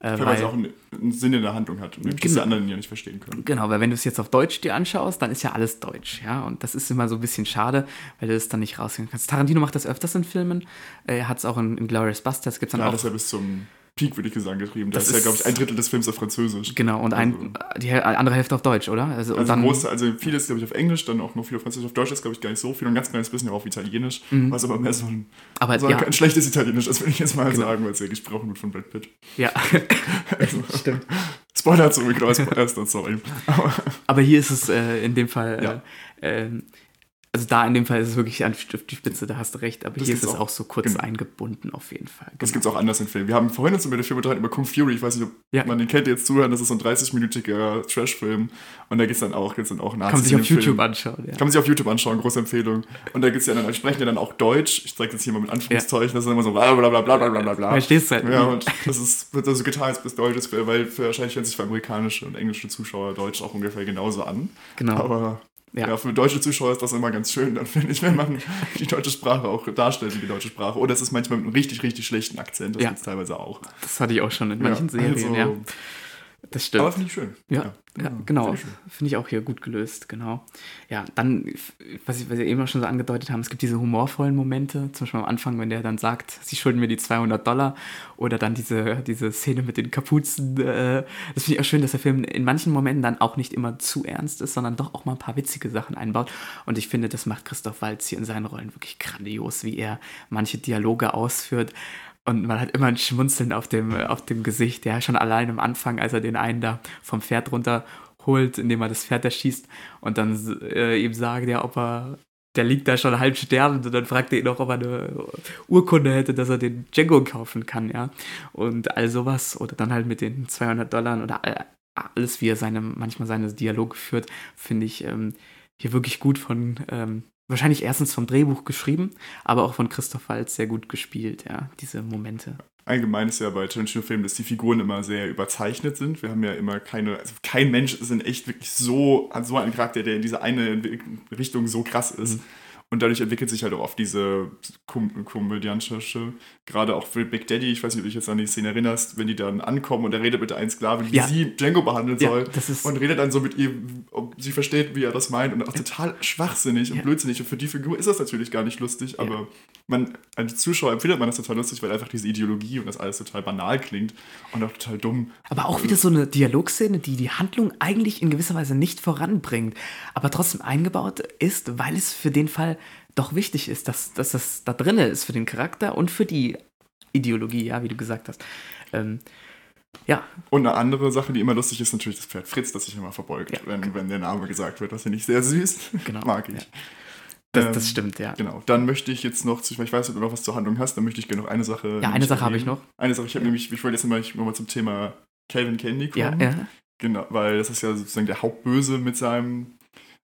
Äh, Weil es auch einen, einen Sinn in der Handlung hat und dass Genau. die anderen ja nicht verstehen können. Genau, weil wenn du es jetzt auf Deutsch dir anschaust, dann ist ja alles Deutsch, ja. Und das ist immer so ein bisschen schade, weil du es dann nicht raushören kannst. Tarantino macht das öfters in Filmen. Äh, Er hat es auch in, in Glorious Bastards, gibt es dann Ja, auch. das ist ja bis zum Peak, würde ich sagen, getrieben. Das, Das ist ja, glaube ich, ein Drittel des Films auf Französisch. genau, und ein, die Häl- andere Hälfte auf Deutsch, oder? Also, Also, dann, groß, also vieles, glaube ich, auf Englisch, dann auch noch viel auf Französisch. Auf Deutsch ist, glaube ich, gar nicht so viel. Und ein ganz kleines bisschen auch auf Italienisch, was aber mehr so ein, aber so ja, ein schlechtes Italienisch ist, würde ich jetzt mal Genau. sagen, weil es ja gesprochen wird von Brad Pitt. ja. Stimmt. Spoiler zurück, aber Spoiler ist dann sorry. Aber Aber hier ist es äh, in dem Fall, Ja. äh, ähm, also da in dem Fall ist es wirklich an die Spitze, da hast du recht, aber Das hier ist es auch. auch so kurz Genau. eingebunden auf jeden Fall. das gibt es auch anders in Filmen. Wir haben vorhin uns mit der Film unterhalten über Kung Fury. Ich weiß nicht, ob Ja. man den kennt, der jetzt zuhören. Das ist so ein 30-minütiger Trash-Film. Und da gibt es dann auch, gibt's dann auch Kann man Nazis sich auf YouTube Film. anschauen, ja. Kann man sich auf YouTube anschauen, große Empfehlung. Und da gibt's ja dann, sprechen ja dann auch Deutsch. Ich zeige jetzt hier mal mit Anführungszeichen, das ist immer so bla bla bla bla bla bla bla. Verstehst du halt. Ja, und das ist, wird also getan als bis Deutsches, weil wahrscheinlich hören sich für amerikanische und englische Zuschauer Deutsch auch ungefähr genauso an. Genau. Aber Ja. ja. für deutsche Zuschauer ist das immer ganz schön, dann finde ich, wenn man die deutsche Sprache auch darstellt wie die deutsche Sprache. Oder es ist manchmal mit einem richtig, richtig schlechten Akzent, das Ja. gibt's teilweise auch. Das hatte ich auch schon in manchen Ja, Serien, also- ja. Das stimmt. Aber finde ich schön. Ja, ja, genau. finde ich schön. Finde ich auch hier gut gelöst, genau. Ja, dann, was, ich, was wir eben auch schon so angedeutet haben, es gibt diese humorvollen Momente, zum Beispiel am Anfang, wenn der dann sagt, sie schulden mir die 200 Dollar, oder dann diese, diese Szene mit den Kapuzen. Äh, das finde ich auch schön, dass der Film in manchen Momenten dann auch nicht immer zu ernst ist, sondern doch auch mal ein paar witzige Sachen einbaut. Und ich finde, das macht Christoph Waltz hier in seinen Rollen wirklich grandios, wie er manche Dialoge ausführt. Und man hat immer ein Schmunzeln auf dem, auf dem Gesicht, ja, schon allein am Anfang, als er den einen da vom Pferd runterholt, indem er das Pferd erschießt und dann äh, ihm sagt, ja, ob er, der liegt da schon halb sterbend und dann fragt er ihn noch, ob er eine Urkunde hätte, dass er den Django kaufen kann, ja. Und all sowas. Oder dann halt mit den 200 Dollar oder all, alles, wie er seine, manchmal seine Dialoge führt, finde ich ähm, hier wirklich gut von, ähm, wahrscheinlich erstens vom Drehbuch geschrieben, aber auch von Christoph Waltz sehr gut gespielt, ja, diese Momente. Allgemein ist ja bei Tarantino-Filmen, dass die Figuren immer sehr überzeichnet sind. Wir haben ja immer keine, also kein Mensch ist in echt wirklich so, hat so einen Charakter, der in diese eine Richtung so krass ist. Und dadurch entwickelt sich halt auch oft diese kom komödiantische, gerade auch für Big Daddy, ich weiß nicht, ob du dich jetzt an die Szene erinnerst, wenn die dann ankommen und er redet mit der einen Sklavin, wie Ja. sie Django behandeln Ja, soll. das ist- und redet dann so mit ihr, ob sie versteht, wie er das meint. Und auch total schwachsinnig und blödsinnig. Und für die Figur ist das natürlich gar nicht lustig, aber man, als Zuschauer empfindet man das total lustig, weil einfach diese Ideologie und das alles total banal klingt und auch total dumm. Aber auch wieder so eine Dialogszene, die die Handlung eigentlich in gewisser Weise nicht voranbringt, aber trotzdem eingebaut ist, weil es für den Fall doch wichtig ist, dass, dass das da drin ist für den Charakter und für die Ideologie, ja, wie du gesagt hast. Ähm, ja, Und eine andere Sache, die immer lustig ist, natürlich das Pferd Fritz, das sich immer verbeugt, Ja. wenn, wenn der Name gesagt wird. Das finde ich sehr süß. Genau, Mag ich. ja. das, Ähm, das stimmt, ja. Genau. Dann möchte ich jetzt noch, zu- ich weiß ob du noch was zur Handlung hast, dann möchte ich gerne noch eine Sache. Ja, eine Sache habe ich noch. Eine Sache, ich habe nämlich, ich wollte jetzt mal, ich mal zum Thema Calvin Candy kommen. Ja, ja. Genau, weil das ist ja sozusagen der Hauptböse mit seinem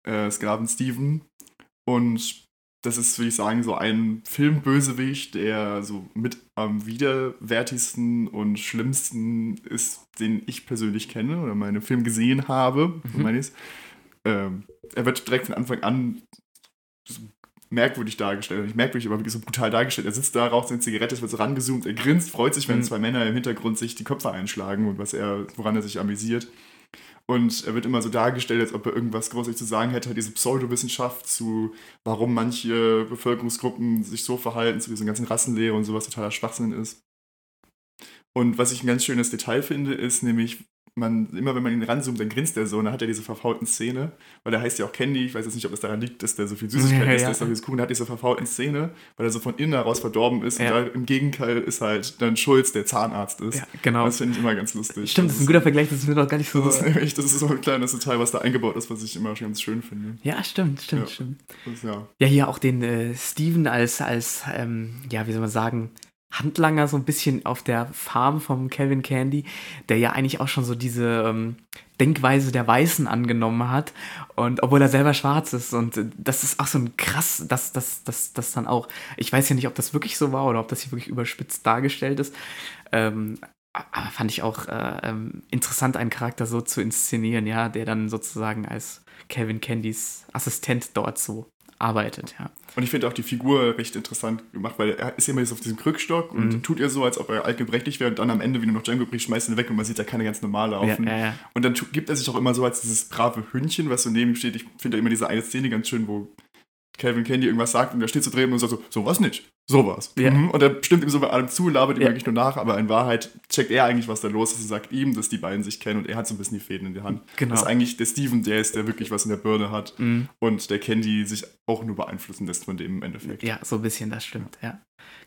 äh, Sklaven Steven. Und das ist, würde ich sagen, so ein Filmbösewicht, der so mit am widerwärtigsten und schlimmsten ist, den ich persönlich kenne oder meinen Film gesehen habe. So Mhm. meine ich's. Ähm, er wird direkt von Anfang an so merkwürdig dargestellt. Nicht merkwürdig, aber wirklich so brutal dargestellt. Er sitzt da, raucht seine Zigarette, es wird so rangezoomt, er grinst, freut sich, wenn Mhm. zwei Männer im Hintergrund sich die Köpfe einschlagen und was er, woran er sich amüsiert. Und er wird immer so dargestellt, als ob er irgendwas großartig zu sagen hätte, diese Pseudowissenschaft zu, warum manche Bevölkerungsgruppen sich so verhalten, zu diesen ganzen Rassenlehre und sowas totaler Schwachsinn ist. Und was ich ein ganz schönes Detail finde, ist nämlich, man, immer wenn man ihn ranzoomt, dann grinst er so und dann hat er diese verfaulten Szene, weil er heißt ja auch Candy, ich weiß jetzt nicht, ob das daran liegt, dass der so viel Süßigkeit Ja, ist, ja. dass er dieses Kuchen hat diese verfaulten Szene, weil er so von innen heraus verdorben ist Ja. und da im Gegenteil ist halt dann Schulz, der Zahnarzt ist. Ja, genau. Das finde ich immer ganz lustig. Stimmt, das ist ein guter Vergleich, das ist mir noch gar nicht so. das ist, nämlich, das ist so ein kleines Detail, was da eingebaut ist, was ich immer schon ganz schön finde. Ja, stimmt, stimmt, stimmt. Das ja. Ja, hier auch den äh, Steven als, als ähm, ja, wie soll man sagen, Handlanger so ein bisschen auf der Farm vom Kevin Candy, der ja eigentlich auch schon so diese ähm, Denkweise der Weißen angenommen hat. Und obwohl er selber schwarz ist. Und das ist auch so ein krass, dass das, das, das dann auch, ich weiß ja nicht, ob das wirklich so war oder ob das hier wirklich überspitzt dargestellt ist. Ähm, aber fand ich auch äh, ähm, interessant, einen Charakter so zu inszenieren, ja, der dann sozusagen als Kevin Candys Assistent dort so arbeitet, ja. Und ich finde auch die Figur recht interessant gemacht, weil er ist ja immer jetzt auf diesem Krückstock und Mhm. tut ihr so, als ob er altgebrechlich wäre und dann am Ende, wie nur noch Django bricht, schmeißt ihn weg und man sieht, er kann ganz normal laufen. Ja, ja. Und dann gibt er sich auch immer so als dieses brave Hündchen, was so neben ihm steht. Ich finde immer diese eine Szene ganz schön, wo Calvin Candy irgendwas sagt und er steht so drehen und sagt so, sowas nicht, sowas. Ja. Mhm. Und er stimmt ihm so bei allem zu, labert ihm Ja. wirklich nur nach, aber in Wahrheit checkt er eigentlich, was da los ist und sagt ihm, dass die beiden sich kennen und er hat so ein bisschen die Fäden in der Hand. Genau. Das ist eigentlich der Steven, der ist, der wirklich was in der Birne hat Mhm. und der Candy sich auch nur beeinflussen lässt von dem im Endeffekt. Ja, so ein bisschen, das stimmt, ja.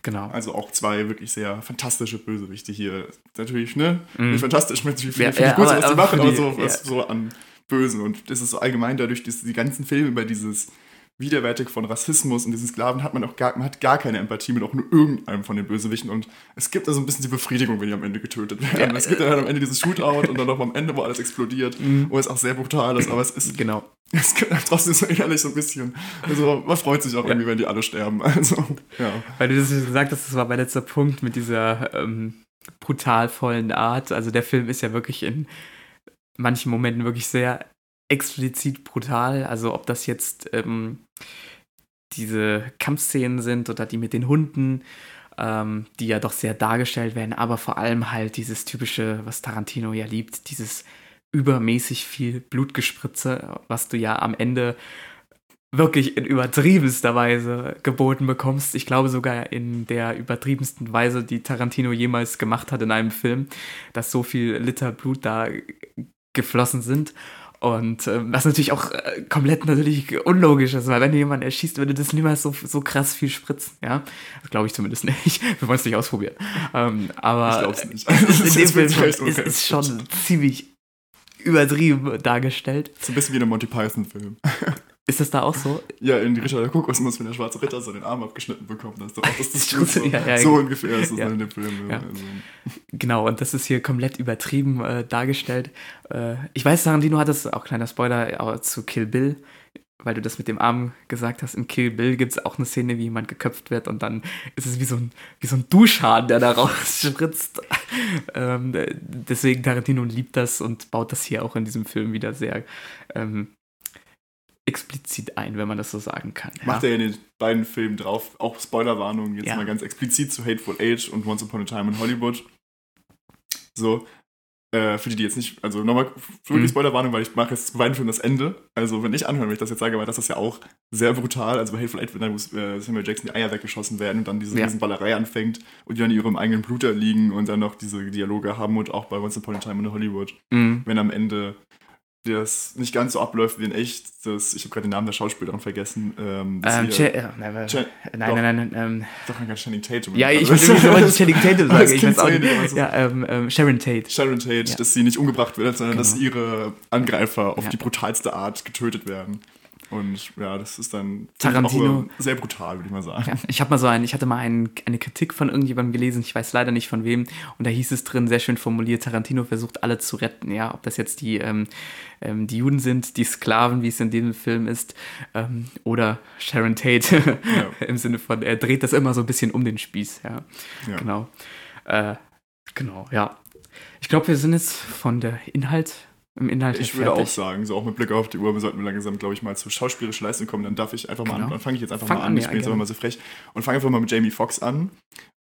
Genau. Also auch zwei wirklich sehr fantastische Bösewichte hier. Natürlich, ne? Mhm. Nicht fantastisch, mit wie viel, Ja, viel ja, gut, aber- was die aber machen, aber so, was so an Bösen. Und das ist so allgemein dadurch, dass die ganzen Filme über dieses Widerwärtig von Rassismus und diesen Sklaven hat man auch gar, man hat gar keine Empathie mit auch nur irgendeinem von den Bösewichten und es gibt da so ein bisschen die Befriedigung, wenn die am Ende getötet werden. Ja. es gibt dann halt am Ende dieses Shootout und dann noch am Ende, wo alles explodiert, wo es auch sehr brutal ist, aber es ist Genau. es gibt halt trotzdem so ehrlich so ein bisschen. Also man freut sich auch irgendwie, wenn die alle sterben. Also, ja. Weil du das gesagt hast, das war mein letzter Punkt mit dieser ähm, brutal vollen Art. Also der Film ist ja wirklich in manchen Momenten wirklich sehr explizit brutal. Also ob das jetzt ähm, diese Kampfszenen sind oder die mit den Hunden, ähm, die ja doch sehr dargestellt werden, aber vor allem halt dieses typische, was Tarantino ja liebt, dieses übermäßig viel Blutgespritze, was du ja am Ende wirklich in übertriebenster Weise geboten bekommst. Ich glaube sogar in der übertriebensten Weise, die Tarantino jemals gemacht hat in einem Film, dass so viel Liter Blut da geflossen sind. Und ähm, was natürlich auch äh, komplett natürlich unlogisch ist, weil wenn du jemanden erschießt, würde das niemals so, so krass viel spritzen, ja. Das glaube ich zumindest nicht. Wir wollen es nicht ausprobieren. Ähm, aber Ich nicht. in dem Film wirklich schon, ist, okay. ist schon ziemlich übertrieben dargestellt. So ein bisschen wie in einem Monty Python-Film. Ist das da auch so? Ja, in Ritter der Kokosnuss, wenn der schwarze Ritter so den Arm abgeschnitten bekommt. Das ist doch auch das, das so, ja, ja, so ungefähr ist das ja. in dem Film. Also, Genau, und das ist hier komplett übertrieben äh, dargestellt. Äh, ich weiß, Tarantino hat das, auch kleiner Spoiler, auch zu Kill Bill, weil du das mit dem Arm gesagt hast. In Kill Bill gibt es auch eine Szene, wie jemand geköpft wird und dann ist es wie so ein, wie so ein Duschhahn, der da rausspritzt. ähm, äh, deswegen Tarantino liebt das und baut das hier auch in diesem Film wieder sehr ähm, explizit ein, wenn man das so sagen kann. Macht er in den beiden Filmen drauf, auch Spoilerwarnung, jetzt Ja. mal ganz explizit zu Hateful Age und Once Upon a Time in Hollywood. So, äh, für die, die jetzt nicht, also nochmal wirklich Mhm. Spoilerwarnung, weil ich mache jetzt beiden Filmen das Ende. Also, wenn ich anhören, wenn ich das jetzt sage, weil das ist ja auch sehr brutal. Also, bei Hateful Eight wird dann wo, äh, Samuel Jackson die Eier weggeschossen werden und dann diese Ja. Riesenballerei anfängt und die dann in ihrem eigenen Blut da liegen und dann noch diese Dialoge haben und auch bei Once Upon a Time in Hollywood Mhm. wenn am Ende das nicht ganz so abläuft wie in echt, das, ich habe gerade den Namen der Schauspielerin vergessen. Ähm, Ähm, äh, nein, nein, doch. nein, nein, ähm, doch gar Channing Tatum. Ja, ich Also, wollte wollte Channing Tatum sagen. Ich weiß auch nicht. Ja, ähm, ähm, Sharon Tate. Sharon Tate, Ja. dass sie nicht umgebracht wird, sondern dass Genau. ihre Angreifer auf Ja. die brutalste Art getötet werden. Und ja, das ist dann Tarantino. sehr brutal, würde ich mal sagen. Ja, ich habe mal so ein, ich hatte mal ein, eine Kritik von irgendjemandem gelesen, ich weiß leider nicht von wem, und da hieß es drin, sehr schön formuliert, Tarantino versucht alle zu retten, ja, ob das jetzt die, ähm, ähm, die Juden sind, die Sklaven, wie es in dem Film ist, ähm, oder Sharon Tate, im Sinne von, er dreht das immer so ein bisschen um den Spieß, ja, Ja. genau. Äh, genau, ja. Ich glaube, wir sind jetzt von der Inhalt, im Inhalt Ich her würde auch fertig. sagen, so auch mit Blick auf die Uhr, wir sollten langsam, glaube ich, mal zur schauspielerischen Leistung kommen. Dann darf ich einfach mal Genau. an. Dann fange ich jetzt einfach Fang mal an, an. Ich bin jetzt aber mal so frech. Und fange einfach mal mit Jamie Foxx an.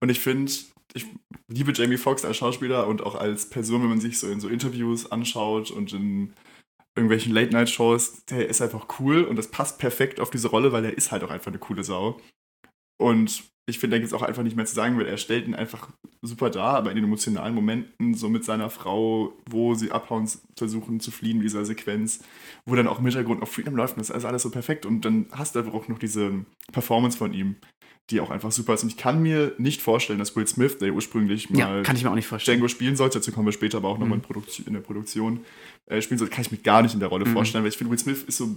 Und ich finde, ich liebe Jamie Foxx als Schauspieler und auch als Person, wenn man sich so in so Interviews anschaut und in irgendwelchen Late-Night-Shows, der ist einfach cool und das passt perfekt auf diese Rolle, weil er ist halt auch einfach eine coole Sau. Und ich finde, da gibt es auch einfach nicht mehr zu sagen, weil er stellt ihn einfach super dar, aber in den emotionalen Momenten, so mit seiner Frau, wo sie abhauen, versuchen zu fliehen, dieser Sequenz, wo dann auch im Hintergrund auf Freedom läuft, das ist alles so perfekt. Und dann hast du einfach auch noch diese Performance von ihm, die auch einfach super ist. Und ich kann mir nicht vorstellen, dass Will Smith, der ursprünglich mal ja, kann ich mir auch nicht vorstellen. Django spielen sollte, dazu kommen wir später aber auch nochmal mhm. in, in der Produktion äh, spielen sollte, kann ich mir gar nicht in der Rolle mhm. vorstellen, weil ich finde, Will Smith ist so,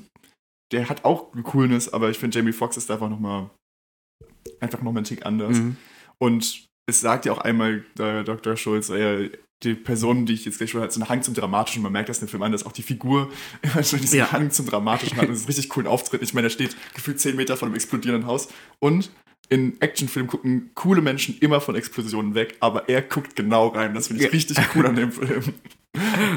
der hat auch Coolness, aber ich finde, Jamie Foxx ist einfach nochmal einfach nochmal ein Tick anders. Mhm. Und es sagt ja auch einmal der Dr. Schulz, äh, die Person, die ich jetzt gleich schon hat, so einen Hang zum Dramatischen. Man merkt das in dem Film an, dass auch die Figur so diesen ja. Hang zum Dramatischen hat und es ist richtig coolen Auftritt. Ich meine, er steht gefühlt 10 Meter von einem explodierenden Haus und in Actionfilmen gucken coole Menschen immer von Explosionen weg, aber er guckt genau rein. Das finde ich ja. richtig cool an dem Film.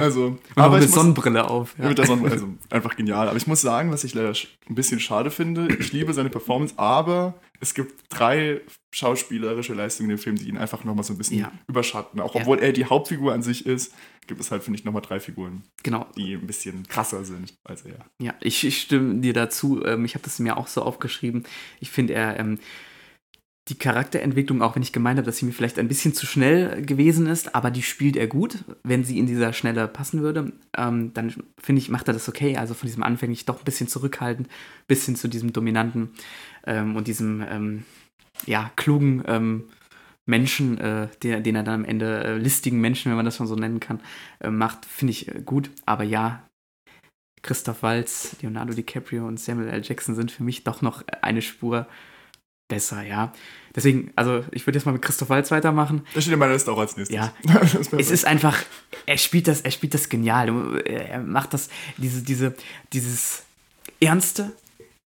Also, und aber mit Sonnenbrille auf. Ja. Mit der Sonnenbrille, also einfach genial. Aber ich muss sagen, was ich leider ein bisschen schade finde, ich liebe seine Performance, aber es gibt drei schauspielerische Leistungen in dem Film, die ihn einfach nochmal so ein bisschen ja. überschatten. Auch obwohl er die Hauptfigur an sich ist, gibt es halt, finde ich, nochmal drei Figuren, genau. die ein bisschen krasser sind als er. Ja, ich, ich stimme dir dazu. Ähm, ich habe das mir auch so aufgeschrieben. Ich finde, er ähm, die Charakterentwicklung, auch wenn ich gemeint habe, dass sie mir vielleicht ein bisschen zu schnell gewesen ist, aber die spielt er gut. Wenn sie in dieser Schnelle passen würde, ähm, dann finde ich, macht er das okay. Also von diesem anfänglich doch ein bisschen zurückhaltend bis hin zu diesem dominanten ähm, und diesem, ähm, ja, klugen ähm, Menschen, äh, den, den, er dann am Ende, äh, listigen Menschen, wenn man das schon so nennen kann, äh, macht, finde ich äh, gut. Aber ja, Christoph Waltz, Leonardo DiCaprio und Samuel L. Jackson sind für mich doch noch eine Spur besser, ja. Deswegen, also ich würde jetzt mal mit Christoph Waltz weitermachen. Das steht in meiner Liste auch als nächstes. Ja. es ist einfach, er spielt das, er spielt das genial. Er macht das, diese, diese, dieses Ernste,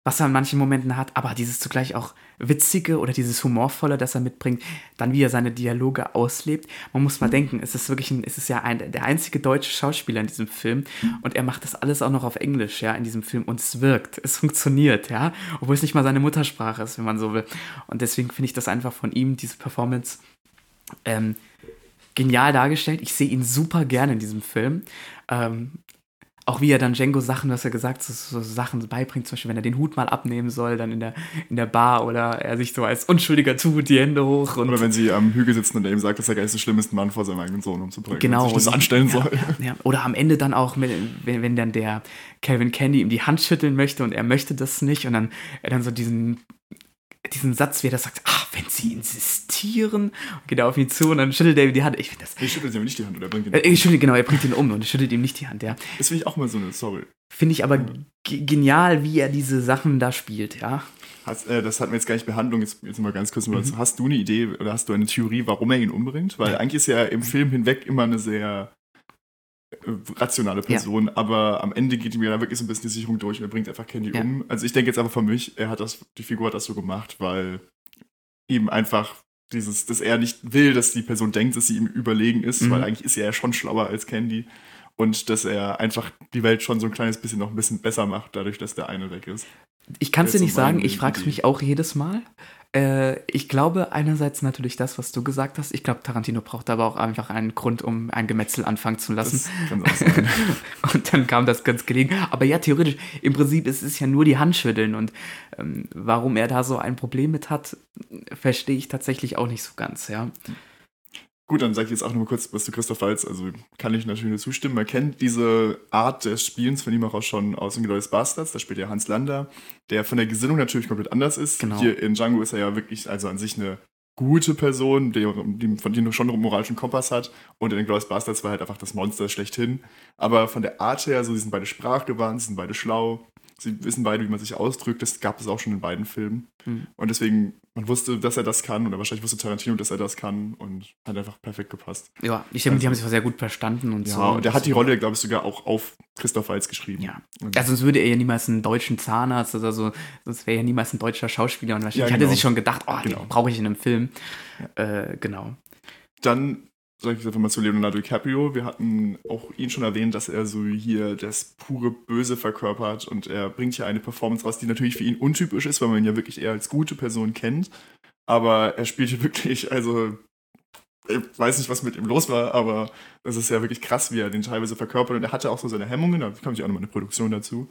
was er in manchen Momenten hat, aber dieses zugleich auch Witzige oder dieses Humorvolle, das er mitbringt, dann wie er seine Dialoge auslebt. Man muss mal denken, es ist wirklich ein, es ist ja ein, der einzige deutsche Schauspieler in diesem Film und er macht das alles auch noch auf Englisch, ja, in diesem Film und es wirkt, es funktioniert, ja, obwohl es nicht mal seine Muttersprache ist, wenn man so will. Und deswegen finde ich das einfach von ihm, diese Performance, ähm, genial dargestellt. Ich sehe ihn super gerne in diesem Film. Ähm, auch wie er dann Django Sachen, was er gesagt, so, so, Sachen beibringt, zum Beispiel, wenn er den Hut mal abnehmen soll, dann in der, in der Bar oder er sich so als Unschuldiger tut, die Hände hoch. oder wenn sie am Hügel sitzen und er ihm sagt, dass er so schlimm ist, einen Mann vor seinem eigenen Sohn umzubringen. Genau. Und sich das anstellen soll. Ja, ja. Oder am Ende dann auch, wenn, wenn dann der Calvin Candy ihm die Hand schütteln möchte und er möchte das nicht und dann er dann so diesen diesen Satz, wie er das sagt, ach, wenn sie insistieren, geht er auf ihn zu und dann schüttelt er ihm die Hand. Ich finde das. Ich schüttelt ihm nicht die Hand oder bringt ihn äh, um. Schüttelt, genau, er bringt ihn um und schüttelt ihm nicht die Hand, ja. Das finde ich auch mal so eine Story. Finde ich aber genial, wie er diese Sachen da spielt, ja. Hast, äh, das hatten wir jetzt gar nicht Behandlung, jetzt, jetzt mal ganz kurz. Mhm. Hast du eine Idee oder hast du eine Theorie, warum er ihn umbringt? Weil eigentlich ist er im Film hinweg immer eine sehr äh, rationale Person, ja. aber am Ende geht mir da wirklich so ein bisschen die Sicherung durch und er bringt einfach Candy ja. um. Also ich denke jetzt einfach von mich, er hat das, die Figur hat das so gemacht, weil ihm einfach dieses, dass er nicht will, dass die Person denkt, dass sie ihm überlegen ist, mhm. weil eigentlich ist er ja schon schlauer als Candy und dass er einfach die Welt schon so ein kleines bisschen noch ein bisschen besser macht, dadurch, dass der eine weg ist. Ich kann es dir nicht sagen, ich frage es mich auch jedes Mal. Äh, ich glaube einerseits natürlich das, was du gesagt hast. Ich glaube, Tarantino braucht aber auch einfach einen Grund, um ein Gemetzel anfangen zu lassen. Und dann kam das ganz gelegen. Aber ja, theoretisch, im Prinzip ist es ja nur die Handschütteln. Und ähm, warum er da so ein Problem mit hat, verstehe ich tatsächlich auch nicht so ganz, ja. Gut, dann sage ich jetzt auch noch mal kurz was zu Christoph Waltz. Also kann ich natürlich nur zustimmen. Man kennt diese Art des Spielens von ihm auch schon aus Inglourious Bastards. Da spielt ja Hans Lander, der von der Gesinnung natürlich komplett anders ist. Genau. Hier in Django ist er ja wirklich also an sich eine gute Person, die, die, von denen schon einen moralischen Kompass hat. Und in Inglourious Bastards war halt einfach das Monster schlechthin. Aber von der Art her, so, sie sind beide sprachgewandt, sie sind beide schlau. Sie wissen beide, wie man sich ausdrückt. Das gab es auch schon in beiden Filmen. Mhm. Und deswegen, man wusste, dass er das kann. Oder wahrscheinlich wusste Tarantino, dass er das kann. Und hat einfach perfekt gepasst. Ja, ich denke, also, die haben sich sehr gut verstanden und ja, so. Und der hat die Rolle, glaube ich, sogar auch auf Christoph Waltz geschrieben. Ja. Also sonst würde er ja niemals einen deutschen Zahnarzt oder so, sonst wäre er ja niemals ein deutscher Schauspieler. Und wahrscheinlich ja, genau. hat er sich schon gedacht, oh, genau. den brauche ich in einem Film. Äh, genau. Dann sage ich jetzt einfach mal zu Leonardo DiCaprio. Wir hatten auch ihn schon erwähnt, dass er so hier das pure Böse verkörpert und er bringt hier eine Performance raus, die natürlich für ihn untypisch ist, weil man ihn ja wirklich eher als gute Person kennt. Aber er spielt hier wirklich, also ich weiß nicht, was mit ihm los war, aber das ist ja wirklich krass, wie er den teilweise verkörpert. Und er hatte auch so seine Hemmungen, da kommt ja auch nochmal eine Produktion dazu.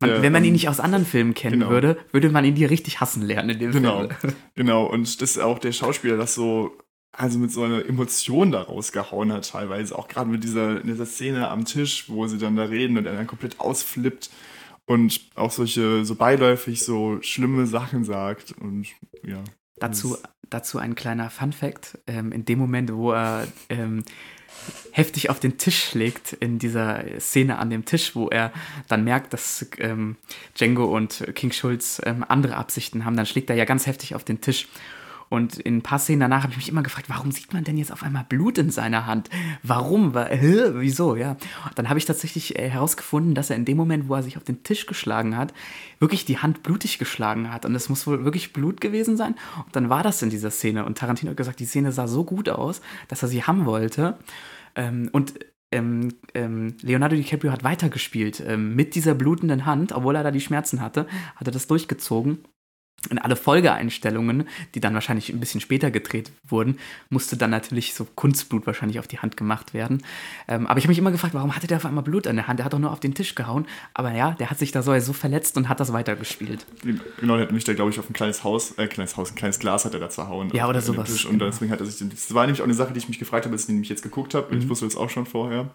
Man, Der, wenn man ihn ähm, nicht aus anderen Filmen kennen genau. würde, würde man ihn hier richtig hassen lernen in dem Genau, Film. genau. Und das ist auch der Schauspieler, das so, also mit so einer Emotion da rausgehauen hat, teilweise. Auch gerade mit dieser, in dieser Szene am Tisch, wo sie dann da reden und er dann komplett ausflippt und auch solche, so beiläufig so schlimme Sachen sagt. Und ja. Dazu, dazu ein kleiner Fun-Fact. Ähm, in dem Moment, wo er ähm, heftig auf den Tisch schlägt, in dieser Szene an dem Tisch, wo er dann merkt, dass ähm, Django und King Schulz ähm, andere Absichten haben, dann schlägt er ja ganz heftig auf den Tisch. Und in ein paar Szenen danach habe ich mich immer gefragt, warum sieht man denn jetzt auf einmal Blut in seiner Hand? Warum? Wa- Hä? Wieso? Ja. Und dann habe ich tatsächlich äh, herausgefunden, dass er in dem Moment, wo er sich auf den Tisch geschlagen hat, wirklich die Hand blutig geschlagen hat. Und es muss wohl wirklich Blut gewesen sein. Und dann war das in dieser Szene. Und Tarantino hat gesagt, die Szene sah so gut aus, dass er sie haben wollte. Ähm, und ähm, ähm, Leonardo DiCaprio hat weitergespielt ähm, mit dieser blutenden Hand, obwohl er da die Schmerzen hatte, hat er das durchgezogen. Und alle Folgeeinstellungen, die dann wahrscheinlich ein bisschen später gedreht wurden, musste dann natürlich so Kunstblut wahrscheinlich auf die Hand gemacht werden. Ähm, aber ich habe mich immer gefragt, warum hatte der auf einmal Blut an der Hand? Der hat doch nur auf den Tisch gehauen. Aber ja, der hat sich da so, so verletzt und hat das weitergespielt. Genau, der hat nämlich da, glaube ich, auf ein kleines Haus, äh, kleines Haus, ein kleines Glas hat er da zerhauen. Ja, oder sowas, Tisch. Und genau. deswegen hat er sich, das war nämlich auch eine Sache, die ich mich gefragt habe, als ich nämlich jetzt geguckt habe. Mhm. Ich wusste das auch schon vorher.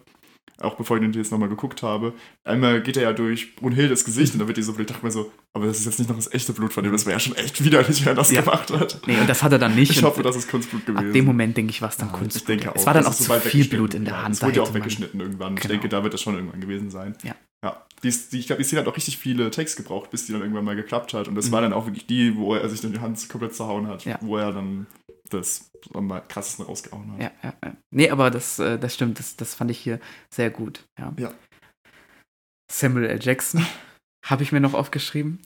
Auch bevor ich den jetzt nochmal geguckt habe. Einmal geht er ja durch Brunhildes Gesicht und da wird die so, ich dachte mir so, aber das ist jetzt nicht noch das echte Blut von dem, das wäre ja schon echt widerlich, wenn er das Ja. gemacht hat. Nee, und das hat er dann nicht. Ich hoffe, das ist Kunstblut gewesen. Ab dem Moment, denke ich, war es dann Ja, Kunstblut. Ich denke auch. es war dann auch zu viel weggeschnitten. Blut in der Hand. Es wurde ja auch hätte man- weggeschnitten irgendwann. Ich Genau. denke, da wird das schon irgendwann gewesen sein. Ja. Ja, die, die, ich glaube, die Szene hat auch richtig viele Takes gebraucht, bis die dann irgendwann mal geklappt hat. Und das Mhm. war dann auch wirklich die, wo er sich dann die Hand komplett zerhauen hat, Ja. wo er dann das am krassesten rausgehauen hat. Ja, ja, ja. Nee, aber das, äh, das stimmt, das, das fand ich hier sehr gut. Ja. Ja. Samuel L. Jackson habe ich mir noch aufgeschrieben.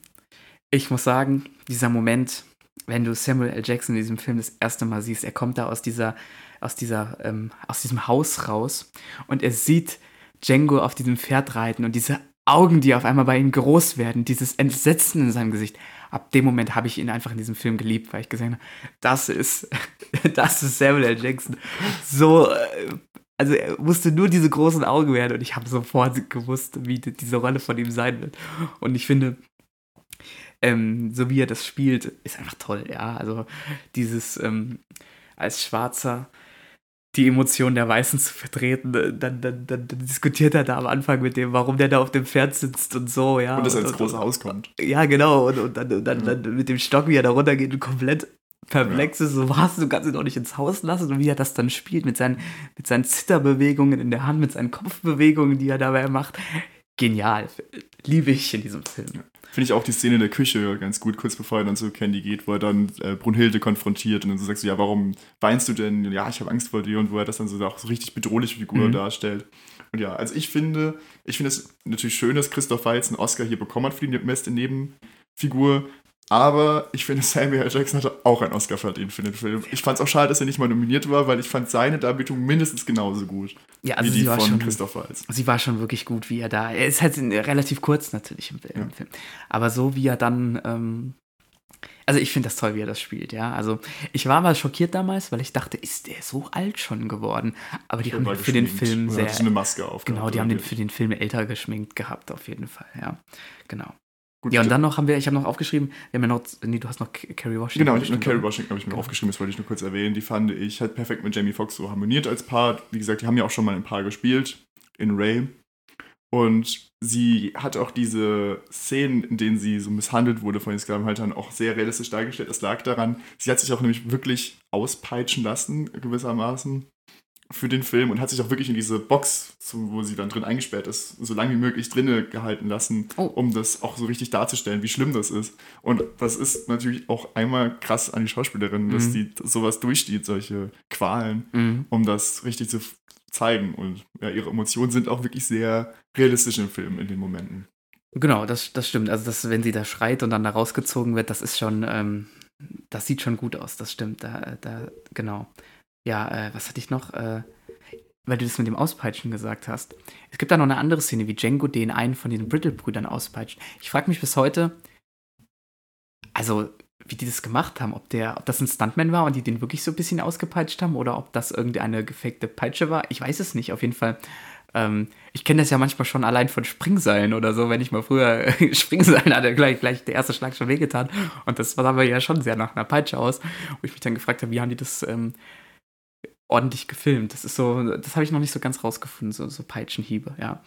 Ich muss sagen, dieser Moment, wenn du Samuel L. Jackson in diesem Film das erste Mal siehst, er kommt da aus dieser, aus dieser, ähm, aus diesem Haus raus und er sieht Django auf diesem Pferd reiten und diese Augen, die auf einmal bei ihm groß werden, dieses Entsetzen in seinem Gesicht. Ab dem Moment habe ich ihn einfach in diesem Film geliebt, weil ich gesehen habe, das ist, das ist Samuel L. Jackson. So, äh, also er musste nur diese großen Augen werden und ich habe sofort gewusst, wie die- diese Rolle von ihm sein wird. Und ich finde, ähm, so wie er das spielt, ist einfach toll, ja. Also dieses ähm, als Schwarzer die Emotionen der Weißen zu vertreten, äh, dann, dann, dann, diskutiert er da am Anfang mit dem, warum der da auf dem Pferd sitzt und so, ja. Und das als großes Haus kommt. Ja, genau. Und, und dann, und dann, Ja. dann mit dem Stock, wie er da runtergeht und komplett perplex ist. So, was, du kannst ihn doch nicht ins Haus lassen. Und wie er das dann spielt mit seinen, mit seinen Zitterbewegungen in der Hand, mit seinen Kopfbewegungen, die er dabei macht. Genial. Liebe ich in diesem Film. Finde ich auch die Szene in der Küche ganz gut, kurz bevor er dann zu Candy geht, wo er dann äh, Brunhilde konfrontiert und dann so sagst du, ja, warum weinst du denn? Ja, ich habe Angst vor dir und wo er das dann so auch so richtig bedrohliche Figur Mhm. darstellt. Und ja, also ich finde, ich finde es natürlich schön, dass Christoph Waltz einen Oscar hier bekommen hat für die beste Nebenfigur. Aber ich finde, Samuel. Jackson hatte auch einen Oscar verdient für den Film. Ich fand es auch schade, dass er nicht mal nominiert war, weil ich fand seine Darbietung mindestens genauso gut Ja, also wie die von schon, Christoph Waltz. sie war schon wirklich gut, wie er da. Er ist halt relativ kurz natürlich im, Ja. Film. Aber so wie er dann. Ähm, also ich finde das toll, wie er das spielt, ja. Also ich war mal schockiert damals, weil ich dachte, ist der so alt schon geworden? Aber die haben War den für den. Film sehr. hat eine Maske auf. Genau, die haben den für den Film älter geschminkt gehabt, auf jeden Fall, ja. Genau. Gut, Ja, und dann noch haben wir, ich habe noch aufgeschrieben, wir haben ja noch, nee, du hast noch K- Carrie Washington. Genau, ich habe oder? Washington habe ich mir Genau. aufgeschrieben, das wollte ich nur kurz erwähnen. Die fand ich hat perfekt mit Jamie Foxx so harmoniert als Paar. Wie gesagt, die haben ja auch schon mal ein Paar gespielt in Ray. Und sie hat auch diese Szenen, in denen sie so misshandelt wurde von den Sklavenhaltern, auch sehr realistisch dargestellt. Das lag daran, sie hat sich auch nämlich wirklich auspeitschen lassen, gewissermaßen, für den Film und hat sich auch wirklich in diese Box, wo sie dann drin eingesperrt ist, so lange wie möglich drinne gehalten lassen, Oh. um das auch so richtig darzustellen, wie schlimm das ist. Und das ist natürlich auch einmal krass an die Schauspielerin, dass Mhm. die sowas durchsteht, solche Qualen, Mhm. um das richtig zu zeigen. Und ja, ihre Emotionen sind auch wirklich sehr realistisch im Film in den Momenten. Genau, das, das stimmt. Also, das, wenn sie da schreit und dann da rausgezogen wird, das ist schon, ähm, das sieht schon gut aus, das stimmt. Da, da, genau. Ja, äh, was hatte ich noch? Äh, weil du das mit dem Auspeitschen gesagt hast. Es gibt da noch eine andere Szene, wie Django den einen von den Brittle-Brüdern auspeitscht. Ich frage mich bis heute, also wie die das gemacht haben. Ob, der, ob das ein Stuntman war und die den wirklich so ein bisschen ausgepeitscht haben oder ob das irgendeine gefakte Peitsche war. Ich weiß es nicht. Auf jeden Fall. Ähm, ich kenne das ja manchmal schon allein von Springseilen oder so, wenn ich mal früher Springseilen hatte, gleich, gleich der erste Schlag schon wehgetan. Und das sah aber ja schon sehr nach einer Peitsche aus. Wo ich mich dann gefragt habe, wie haben die das ähm, ordentlich gefilmt? Das ist so, das habe ich noch nicht so ganz rausgefunden, so, so Peitschenhiebe, ja.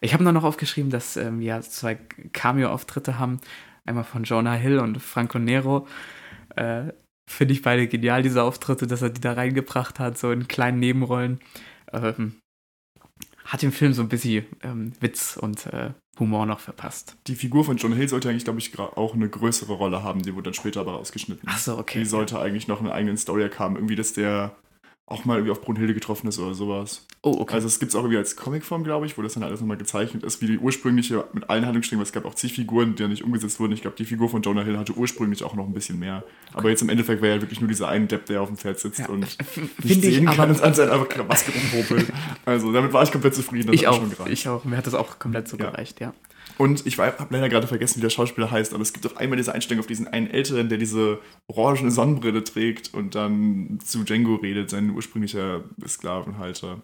Ich habe nur noch aufgeschrieben, dass ähm, wir zwei Cameo-Auftritte haben. Einmal von Jonah Hill und Franco Nero. Äh, Finde ich beide genial, diese Auftritte, dass er die da reingebracht hat, so in kleinen Nebenrollen. Ähm, hat dem Film so ein bisschen ähm, Witz und äh, Humor noch verpasst. Die Figur von John Hill sollte eigentlich, glaube ich, auch eine größere Rolle haben. Die wurde dann später aber rausgeschnitten. Ach so, okay. Die sollte eigentlich noch einen eigenen Story haben. Irgendwie, dass der auch mal irgendwie auf Brunhilde getroffen ist oder sowas. Oh, okay. Also es gibt es auch irgendwie als Comicform, glaube ich, wo das dann alles nochmal gezeichnet ist, wie die ursprüngliche mit allen Handlungssträngen, weil es gab auch zig Figuren, die ja nicht umgesetzt wurden. Ich glaube, die Figur von Jonah Hill hatte ursprünglich auch noch ein bisschen mehr. Aber jetzt im Endeffekt wäre ja wirklich nur dieser eine Depp, der auf dem Pferd sitzt Ja, und nicht ich, sehen aber- kann und an seiner Maske rumpopelt. Also damit war ich komplett zufrieden. Das Ich auch, schon ich auch. Mir hat das auch komplett so Ja. gereicht, ja. Und ich habe leider gerade vergessen, wie der Schauspieler heißt, aber es gibt auch einmal diese Einstellung auf diesen einen Älteren, der diese orangene Sonnenbrille trägt und dann zu Django redet, sein ursprünglicher Sklavenhalter.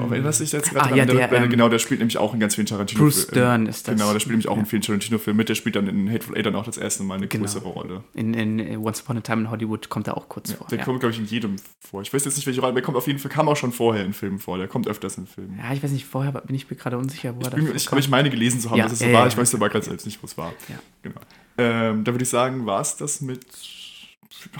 Auch erinnerst du dich jetzt gerade Ah, ja, Der- der, ähm, genau, der spielt nämlich auch in ganz vielen tarantino Bruce Dern ist das. Genau, der spielt nämlich auch Ja. in vielen Tarantino-Filmen mit. Der spielt dann in Hateful Eight dann auch das erste Mal eine Genau. größere Rolle. In, in Once Upon a Time in Hollywood kommt er auch kurz Ja, vor. der kommt, glaube ich, in jedem vor. Ich weiß jetzt nicht, welche Rolle, der kommt auf jeden Fall, kam auch schon vorher in Filmen vor. Der kommt öfters in Filmen. ja, ich weiß nicht, vorher bin ich mir gerade unsicher, wo er Ich, da bin, ich, aber ich meine gelesen zu haben, dass es so war. ich weiß aber gerade selbst nicht, wo es war. Ja. Genau. Ähm, da würde ich sagen, war es das mit,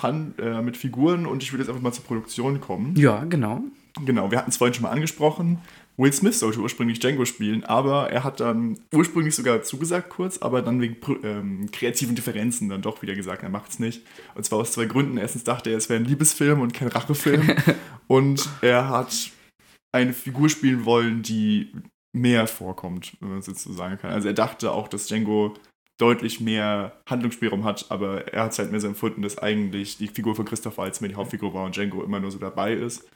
Han, äh, mit Figuren und ich würde jetzt einfach mal zur Produktion kommen. Ja, genau. Genau, wir hatten es vorhin schon mal angesprochen. Will Smith sollte ursprünglich Django spielen, aber er hat dann ursprünglich sogar zugesagt kurz, aber dann wegen ähm, kreativen Differenzen dann doch wieder gesagt, er macht es nicht. Und zwar aus zwei Gründen. Erstens dachte er, es wäre ein Liebesfilm und kein Rachefilm. und er hat eine Figur spielen wollen, die mehr vorkommt, wenn man es jetzt so sagen kann. Also er dachte auch, dass Django deutlich mehr Handlungsspielraum hat, aber er hat es halt mehr so empfunden, dass eigentlich die Figur von Christoph Waltz mehr die Hauptfigur war und Django immer nur so dabei ist.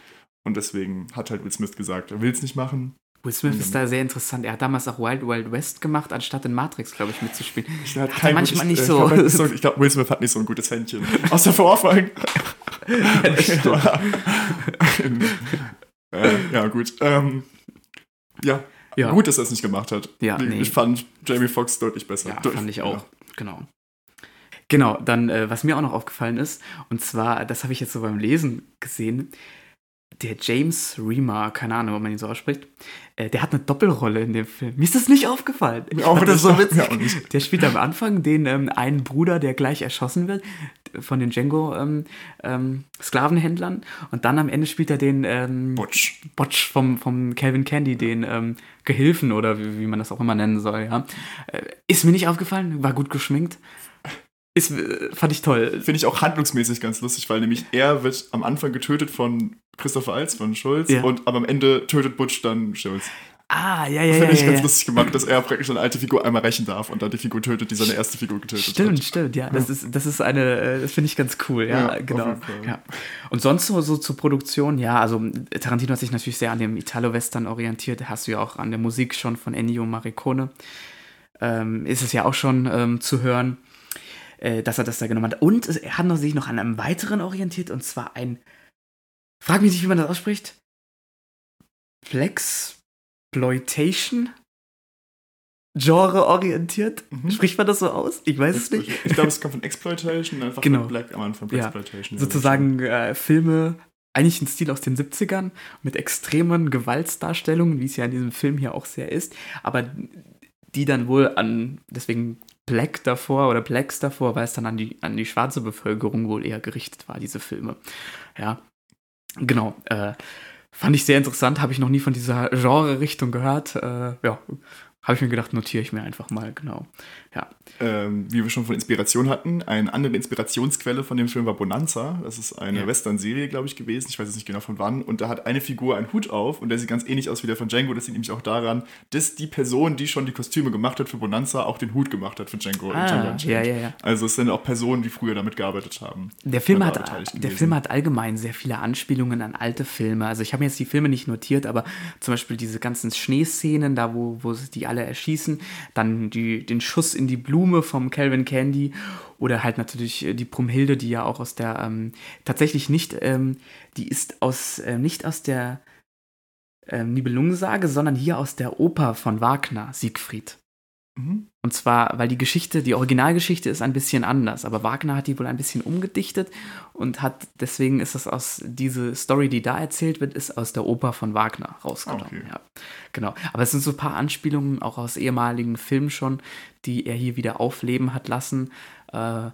Und deswegen hat halt Will Smith gesagt, er will es nicht machen. Will Smith ist da sehr interessant. Er hat damals auch Wild Wild West gemacht, anstatt in Matrix, glaube ich, mitzuspielen. Ich hat er manchmal nicht ich, so. Ich glaube, so, ich glaub, Will Smith hat nicht so ein gutes Händchen. Außer für Ohrfeigen. äh, ja, gut. Ähm, ja. Ja. gut, dass er es nicht gemacht hat. Ja, ich, nee. ich fand Jamie Foxx deutlich besser. Ja, Deut- fand ich auch. Genau. Genau, dann, äh, was mir auch noch aufgefallen ist, und zwar, das habe ich jetzt so beim Lesen gesehen, der James Remar, keine Ahnung, ob man ihn so ausspricht, äh, der hat eine Doppelrolle in dem Film. Mir ist das nicht aufgefallen. Ich Mir auch das so witzig. auch nicht. Der spielt am Anfang den ähm, einen Bruder, der gleich erschossen wird von den Django ähm, ähm, Sklavenhändlern und dann am Ende spielt er den ähm, Butch. Botch vom, vom Calvin Candy, den ähm, Gehilfen oder wie, wie man das auch immer nennen soll, ja. Äh, ist mir nicht aufgefallen, war gut geschminkt. Ist, äh, fand ich toll. Finde ich auch handlungsmäßig ganz lustig, weil nämlich er wird am Anfang getötet von Christopher Alz, von Schulz, Ja. und aber am Ende tötet Butch dann Schulz. Ah, ja, ja, ja. Finde ich ja, ganz ja. lustig gemacht, dass er praktisch eine alte Figur einmal rächen darf und dann die Figur tötet, die seine erste Figur getötet Stimmt, hat. stimmt, ja. Das ist, das ist eine, äh, das finde ich ganz cool, ja, Ja, genau. Ja. Und sonst so, so zur Produktion, ja, also Tarantino hat sich natürlich sehr an dem Italo-Western orientiert, hast du ja auch an der Musik schon von Ennio Morricone. Ähm, ist es ja auch schon ähm, zu hören, äh, dass er das da genommen hat. Und er hat noch, sich noch an einem weiteren orientiert, und zwar ein, frag mich nicht, wie man das ausspricht, Flexploitation Genre orientiert. Mhm. Spricht man das so aus? Ich weiß es nicht. Ich glaube, es kommt von Exploitation, einfach Genau. mit Black am Anfang. Ja. Exploitation. Sozusagen äh, Filme, eigentlich ein Stil aus den 70ern, mit extremen Gewaltsdarstellungen, wie es ja in diesem Film hier auch sehr ist, aber die dann wohl an, deswegen Black davor oder Blacks davor, weil es dann an die, an die schwarze Bevölkerung wohl eher gerichtet war, diese Filme. Ja, genau. Äh, fand ich sehr interessant, habe ich noch nie von dieser Genre-Richtung gehört. Äh, ja, habe ich mir gedacht, notiere ich mir einfach mal, genau. Ja, ähm, wie wir schon von Inspiration hatten, eine andere Inspirationsquelle von dem Film war Bonanza. Das ist eine Ja. Western-Serie, glaube ich, gewesen. Ich weiß jetzt nicht genau von wann. Und da hat eine Figur einen Hut auf und der sieht ganz ähnlich aus wie der von Django. Das liegt nämlich auch daran, dass die Person, die schon die Kostüme gemacht hat für Bonanza, auch den Hut gemacht hat für Django. in ah, ja, ja, ja. Also es sind auch Personen, die früher damit gearbeitet haben. Der Film, hat, der gewesen. Film hat allgemein sehr viele Anspielungen an alte Filme. Also ich habe mir jetzt die Filme nicht notiert, aber zum Beispiel diese ganzen Schneeszenen, da wo, wo die alle erschießen. Dann die, den Schuss in die Blume vom Calvin Candy oder halt natürlich äh, die Brumhilde, die ja auch aus der, ähm, tatsächlich nicht, ähm, die ist aus, äh, nicht aus der ähm, Nibelungensage, sondern hier aus der Oper von Wagner, Siegfried. Mhm. Und zwar, weil die Geschichte, die Originalgeschichte ist ein bisschen anders, aber Wagner hat die wohl ein bisschen umgedichtet und hat, deswegen ist das aus, diese Story, die da erzählt wird, ist aus der Oper von Wagner rausgenommen. Okay. Ja, genau. Aber es sind so ein paar Anspielungen auch aus ehemaligen Filmen schon, die er hier wieder aufleben hat lassen. Äh,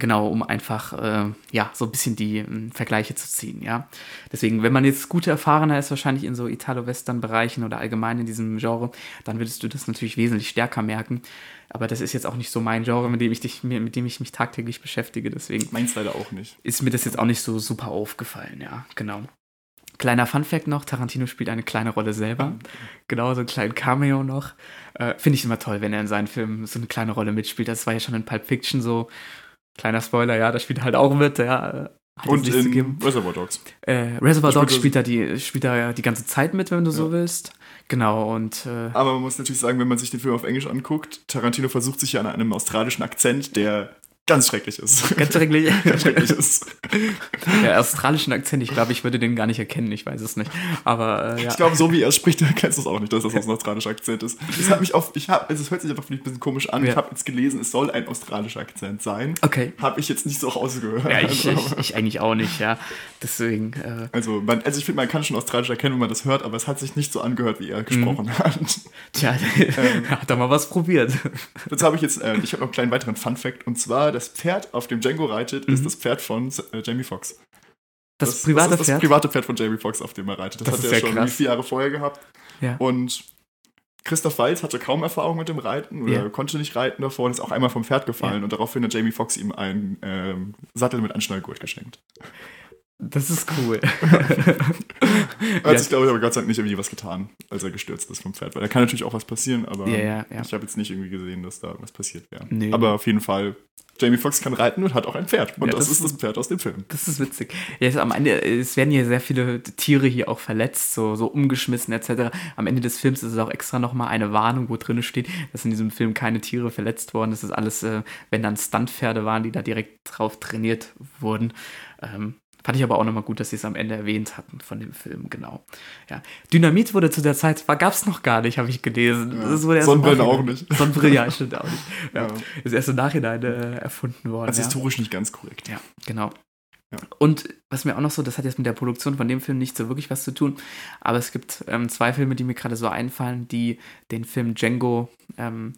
Genau, um einfach äh, ja so ein bisschen die ähm, Vergleiche zu ziehen, ja. Deswegen, wenn man jetzt gute Erfahrener ist, wahrscheinlich in so Italo-Western-Bereichen oder allgemein in diesem Genre, dann würdest du das natürlich wesentlich stärker merken. Aber das ist jetzt auch nicht so mein Genre, mit dem ich, dich, mit dem ich mich tagtäglich beschäftige. Deswegen Meins leider auch nicht. ist mir das jetzt auch nicht so super aufgefallen, ja, genau. Kleiner Funfact noch, Tarantino spielt eine kleine Rolle selber. Genau, so einen kleinen Cameo noch. Äh, Finde ich immer toll, wenn er in seinen Filmen so eine kleine Rolle mitspielt. Das war ja schon in Pulp Fiction so. Kleiner Spoiler, ja, da spielt er halt auch mit, ja. äh, hat Und in. Reservoir Dogs. Äh, Reservoir Spielt Dogs spielt er, die, spielt er ja die ganze Zeit mit, wenn du so Ja. willst. Genau, und äh, Aber man muss natürlich sagen, wenn man sich den Film auf Englisch anguckt, Tarantino versucht sich ja an einem australischen Akzent, der ganz schrecklich ist. ganz schrecklich. ganz schrecklich ist. Der australischen Akzent, ich glaube, ich würde den gar nicht erkennen, ich weiß es nicht. Aber äh, ja. Ich glaube, so wie er spricht, erkennst du es auch nicht, dass das ein australischer Akzent ist. Das hat mich auf, ich habe, also es hört sich einfach vielleicht ein bisschen komisch an. Ja. Ich habe jetzt gelesen, es soll ein australischer Akzent sein. Okay. Habe ich jetzt nicht so rausgehört. Ja, ich, Also, ich, ich eigentlich auch nicht, ja. Deswegen, äh, also, man, also ich finde, man kann schon australisch erkennen, wenn man das hört, aber es hat sich nicht so angehört, wie er gesprochen hat. tja, Ähm. hat er mal was probiert. Jetzt habe ich jetzt, äh, ich habe noch einen kleinen weiteren Fun-Fact und zwar, das Pferd, auf dem Django reitet, ist das Pferd von äh, Jamie Foxx. Mhm. Das, private das ist das Pferd. private Pferd von Jamie Foxx, auf dem er reitet. Das, Das hat er ja schon krass. vier Jahre vorher gehabt. Ja. Und Christoph Waltz hatte kaum Erfahrung mit dem Reiten oder Ja. konnte nicht reiten davor und ist auch einmal vom Pferd gefallen Ja. und daraufhin hat Jamie Foxx ihm einen ähm, Sattel mit Anschnallgurt geschenkt. Das ist cool. Er hat sich, glaube ich, aber Gott sei Dank nicht irgendwie was getan, als er gestürzt ist vom Pferd. Weil da kann natürlich auch was passieren, aber Ja, ja, ja. ich habe jetzt nicht irgendwie gesehen, dass da irgendwas passiert wäre. Nee. Aber auf jeden Fall, Jamie Foxx kann reiten und hat auch ein Pferd. Und das, das ist das Pferd aus dem Film. Das ist witzig. Es, am Ende, es werden hier sehr viele Tiere hier auch verletzt, so, so umgeschmissen etc. Am Ende des Films ist es auch extra nochmal eine Warnung, wo drin steht, dass in diesem Film keine Tiere verletzt worden. Das ist alles, äh, wenn dann Stuntpferde waren, die da direkt drauf trainiert wurden. Ähm, fand ich aber auch nochmal gut, dass sie es am Ende erwähnt hatten von dem Film, genau. Ja. Dynamit wurde zu der Zeit, gab es noch gar nicht, habe ich gelesen. Ja. Das wurde erst im Sonnenbrille Nachhinein- auch nicht. Sonnenbrille, ja, stimmt auch nicht. Ja. Ja. Ist erst im Nachhinein äh, erfunden worden. Also ja. historisch nicht ganz korrekt. Ja, genau. Ja. Und was mir auch noch so, das hat jetzt mit der Produktion von dem Film nicht so wirklich was zu tun, aber es gibt ähm, zwei Filme, die mir gerade so einfallen, die den Film Django ähm,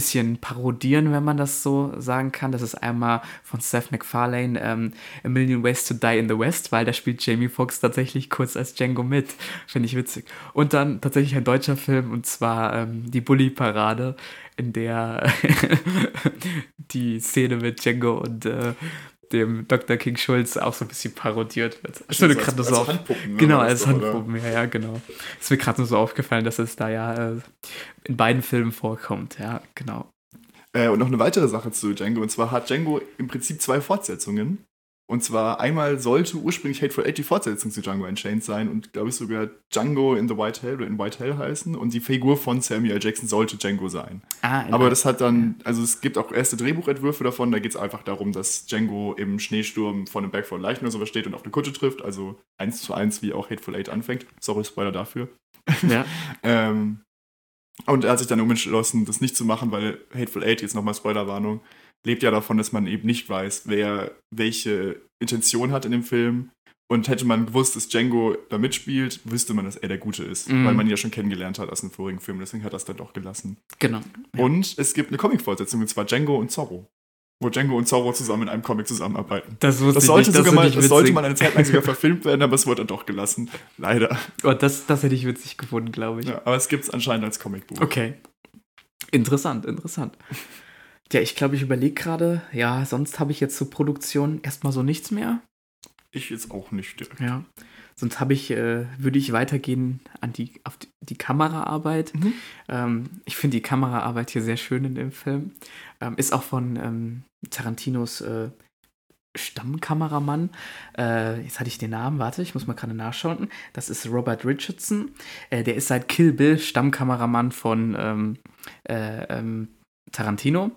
bisschen parodieren, wenn man das so sagen kann. Das ist einmal von Seth MacFarlane ähm, A Million Ways to Die in the West, weil da spielt Jamie Foxx tatsächlich kurz als Django mit. Finde ich witzig. Und dann tatsächlich ein deutscher Film und zwar ähm, die Bully-Parade, in der die Szene mit Django und äh, dem Dr. King Schulz auch so ein bisschen parodiert wird. Mir Also gerade so auf- Handpuppen, ne, Genau, das als oder? Handpuppen, ja, ja, genau. Ist mir gerade nur so aufgefallen, dass es da ja äh, in beiden Filmen vorkommt, ja, genau. Äh, und noch eine weitere Sache zu Django. Und zwar hat Django im Prinzip zwei Fortsetzungen. Und zwar einmal sollte ursprünglich Hateful Eight die Fortsetzung zu Django Unchained sein und glaube ich sogar Django in the White Hell oder in White Hell heißen. Und die Figur von Samuel L. Jackson sollte Django sein. Ah, Aber das hat dann, also es gibt auch erste Drehbuchentwürfe davon, da geht es einfach darum, dass Django im Schneesturm vor einem Berg von Leichen oder sowas steht und auf eine Kutsche trifft. Also eins zu eins, wie auch Hateful Eight anfängt. Sorry, Spoiler dafür. ja, Ähm, und er hat sich dann entschlossen, das nicht zu machen, weil Hateful Eight, jetzt nochmal Spoilerwarnung, lebt ja davon, dass man eben nicht weiß, wer welche Intention hat in dem Film. Und hätte man gewusst, dass Django da mitspielt, wüsste man, dass er der Gute ist, Mhm. weil man ihn ja schon kennengelernt hat aus dem vorigen Film. Deswegen hat er es dann doch gelassen. genau. Ja. Und es gibt eine Comic-Fortsetzung, und zwar Django und Zorro. Wo Django und Zorro zusammen in einem Comic zusammenarbeiten. Das Das sollte, nicht, sogar mal, das sollte mal eine Zeit lang sogar verfilmt werden, aber es wurde dann doch gelassen. Leider. Oh, das, das hätte ich witzig gefunden, glaube ich. Ja, aber es gibt es anscheinend als Comicbuch. Okay. Interessant, interessant. Ja, ich glaube, ich überlege gerade, ja, sonst habe ich jetzt zur Produktion erstmal so nichts mehr. Ich jetzt auch nicht direkt. Ja. Sonst habe ich, äh, würde ich weitergehen an die, auf die, die Kameraarbeit. Mhm. Ähm, ich finde die Kameraarbeit hier sehr schön in dem Film. Ähm, ist auch von ähm, Tarantinos äh, Stammkameramann. Äh, jetzt hatte ich den Namen, warte, ich muss mal gerade nachschauen. Das ist Robert Richardson. Äh, der ist seit Kill Bill Stammkameramann von ähm, äh, ähm, Tarantino.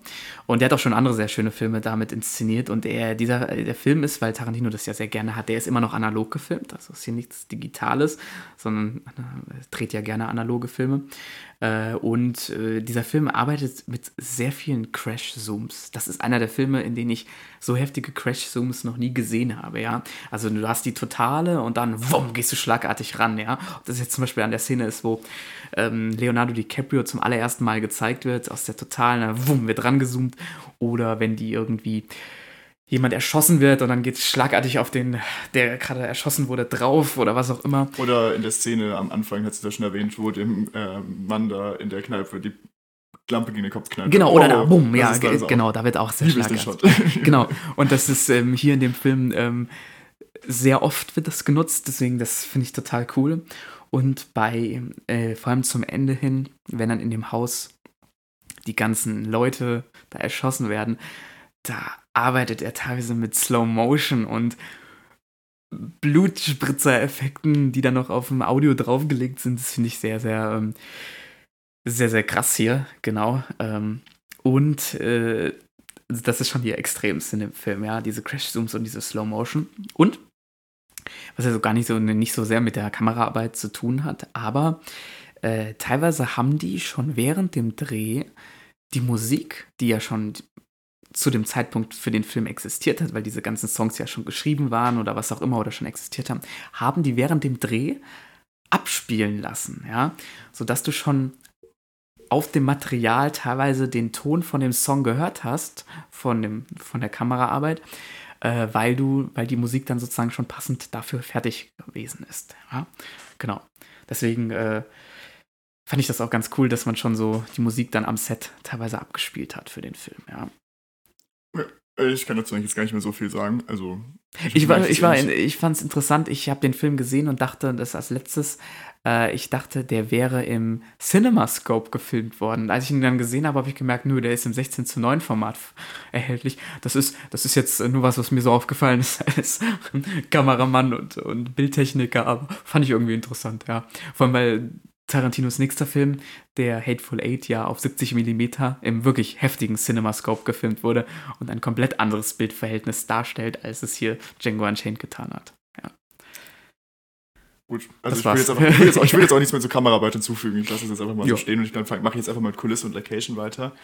Und der hat auch schon andere sehr schöne Filme damit inszeniert. Und er, dieser, der Film ist, weil Tarantino das ja sehr gerne hat, der ist immer noch analog gefilmt. Also ist hier nichts Digitales, sondern er dreht ja gerne analoge Filme. Äh, und äh, dieser Film arbeitet mit sehr vielen Crash-Zooms. Das ist einer der Filme, in denen ich so heftige Crash-Zooms noch nie gesehen habe, ja. Also du hast die totale und dann wumm, gehst du schlagartig ran, ja. Ob das jetzt zum Beispiel an der Szene ist, wo ähm, Leonardo DiCaprio zum allerersten Mal gezeigt wird, aus der totalen, wumm, wird rangezoomt. Oder wenn die irgendwie jemand erschossen wird und dann geht es schlagartig auf den, der gerade erschossen wurde, drauf oder was auch immer. Oder in der Szene am Anfang, hat sie das schon erwähnt, wo dem äh, Mann da in der Kneipe die Lampe gegen den Kopf knallt. Genau, oder oh, da, bumm, ja, genau, da wird auch sehr schlagartig. genau, und das ist ähm, hier in dem Film ähm, sehr oft wird das genutzt, deswegen das finde ich total cool. Und bei, äh, vor allem zum Ende hin, wenn dann in dem Haus die ganzen Leute da erschossen werden, da arbeitet er teilweise mit Slow Motion und Blutspritzer-Effekten, die dann noch auf dem Audio draufgelegt sind. Das finde ich sehr, sehr, ähm, sehr, sehr krass hier, genau. Ähm, und äh, das ist schon die extremste in dem Film, ja, diese Crash-Zooms und diese Slow Motion. Und was also gar nicht so, nicht so sehr mit der Kameraarbeit zu tun hat, aber äh, teilweise haben die schon während dem Dreh die Musik, die ja schon zu dem Zeitpunkt für den Film existiert hat, weil diese ganzen Songs ja schon geschrieben waren oder was auch immer oder schon existiert haben, haben die während dem Dreh abspielen lassen, ja, sodass du schon auf dem Material teilweise den Ton von dem Song gehört hast, von, dem, von der Kameraarbeit, äh, weil du, weil die Musik dann sozusagen schon passend dafür fertig gewesen ist. Ja? Genau. Deswegen äh, fand ich das auch ganz cool, dass man schon so die Musik dann am Set teilweise abgespielt hat für den Film, ja. Ich kann dazu eigentlich jetzt gar nicht mehr so viel sagen. Also ich, ich war, ich war, ich fand es interessant. Ich habe den Film gesehen und dachte, das als letztes, äh, ich dachte, der wäre im CinemaScope gefilmt worden. Als ich ihn dann gesehen habe, habe ich gemerkt, nö, der ist im 16 zu 9 Format erhältlich. Das ist, das ist jetzt nur was, was mir so aufgefallen ist als Kameramann und, und Bildtechniker, aber fand ich irgendwie interessant, ja. Vor allem, weil Tarantinos nächster Film, der Hateful Eight, ja auf 70 mm im wirklich heftigen CinemaScope gefilmt wurde und ein komplett anderes Bildverhältnis darstellt, als es hier Django Unchained getan hat. Ja. Gut, also ich will, jetzt einfach, ich, will jetzt auch, ich will, jetzt auch, nichts mehr zur Kameraarbeit hinzufügen. Ich lasse es jetzt einfach mal jo. so stehen und ich mache jetzt einfach mal mit Kulisse und Location weiter.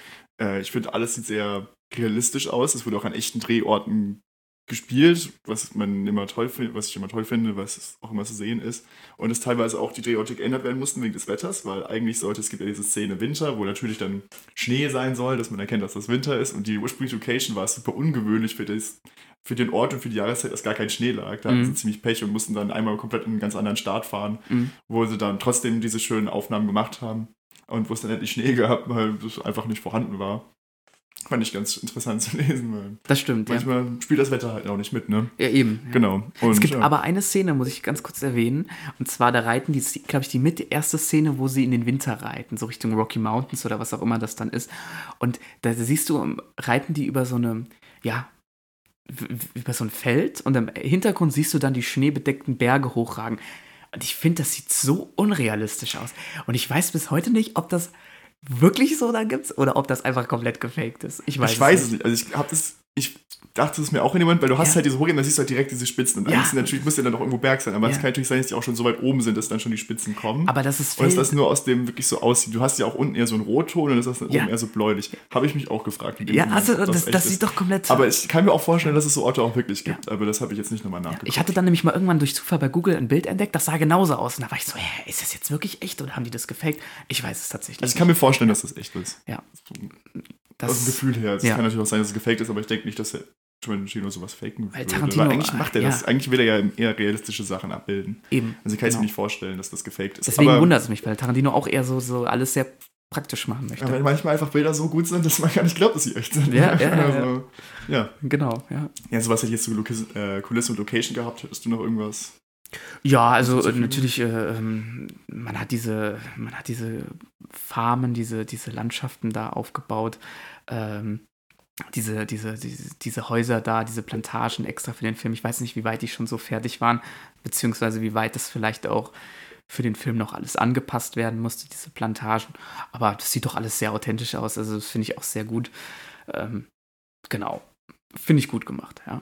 Äh, ich finde, alles sieht sehr realistisch aus. Es wurde auch an echten Drehorten gespielt, was man immer toll findet, was ich immer toll finde, was auch immer zu sehen ist. Und es teilweise auch die Drehorte geändert werden mussten wegen des Wetters, weil eigentlich sollte, es gibt ja diese Szene Winter, wo natürlich dann Schnee sein soll, dass man erkennt, dass das Winter ist. Und die ursprüngliche Location war super ungewöhnlich für, das, für den Ort und für die Jahreszeit, dass gar kein Schnee lag. Da mhm. hatten sie ziemlich Pech und mussten dann einmal komplett in einen ganz anderen Start fahren, mhm. wo sie dann trotzdem diese schönen Aufnahmen gemacht haben. Und wo es dann endlich Schnee gab, weil es einfach nicht vorhanden war. Fand ich ganz interessant zu lesen. Weil das stimmt, manchmal ja. spielt das Wetter halt auch nicht mit, ne? Ja, eben. Ja. Genau. Und, es gibt ja. aber eine Szene, muss ich ganz kurz erwähnen. Und zwar, da reiten die, glaube ich, die mit erste Szene, wo sie in den Winter reiten, so Richtung Rocky Mountains oder was auch immer das dann ist. Und da siehst du, reiten die über so eine, ja, über so ein Feld und im Hintergrund siehst du dann die schneebedeckten Berge hochragen. Und ich finde, das sieht so unrealistisch aus. Und ich weiß bis heute nicht, ob das wirklich so da gibt's oder ob das einfach komplett gefaked ist. Ich weiß, ich weiß es nicht. Also ich habe das, ich dachte es mir auch in dem Moment, weil du hast ja. halt diese Hochebene, da siehst du halt direkt diese Spitzen. Und ja. eigentlich natürlich muss ja dann doch irgendwo Berg sein, aber es ja. kann natürlich sein, dass die auch schon so weit oben sind, dass dann schon die Spitzen kommen. Aber das ist Und dass das nur aus dem wirklich so aussieht. Du hast ja auch unten eher so einen Rotton und das ist dann oben eher so bläulich. Habe ich mich auch gefragt. Ja, also das, das, das sieht doch komplett. Aber ich kann mir auch vorstellen, dass es so Orte auch wirklich gibt. Aber das habe ich jetzt nicht nochmal nachgeguckt. Ich hatte dann nämlich mal irgendwann durch Zufall bei Google ein Bild entdeckt, das sah genauso aus. Und da war ich so, hä, ist das jetzt wirklich echt oder haben die das gefaked? Ich weiß es tatsächlich. Also ich kann mir vorstellen, dass das echt ist. Ja. Das, aus dem Gefühl her. Es ja. kann natürlich auch sein, dass es gefaked ist, aber ich denke nicht, dass er Tarantino sowas faken Weil Tarantino, Weil eigentlich macht er ja. das. Eigentlich will er ja eher realistische Sachen abbilden. Eben. Also ich kann genau. mir nicht vorstellen, dass das gefaked ist. Deswegen aber, wundert es mich, weil Tarantino auch eher so, so alles sehr praktisch machen möchte. Ja, weil manchmal einfach Bilder so gut sind, dass man gar nicht glaubt, dass sie echt sind. Ja, ja, also, ja. ja. Genau, ja. Ja, sowas hätte ich jetzt zu äh, Kulisse und Location gehabt. Hättest du noch irgendwas? Ja, also natürlich, äh, ähm, man hat diese, man hat diese Farmen, diese, diese Landschaften da aufgebaut. Ähm, diese, diese, diese, Häuser da, diese Plantagen extra für den Film. Ich weiß nicht, wie weit die schon so fertig waren, beziehungsweise wie weit das vielleicht auch für den Film noch alles angepasst werden musste, diese Plantagen. Aber das sieht doch alles sehr authentisch aus. Also das finde ich auch sehr gut. Ähm, genau. Finde ich gut gemacht, ja.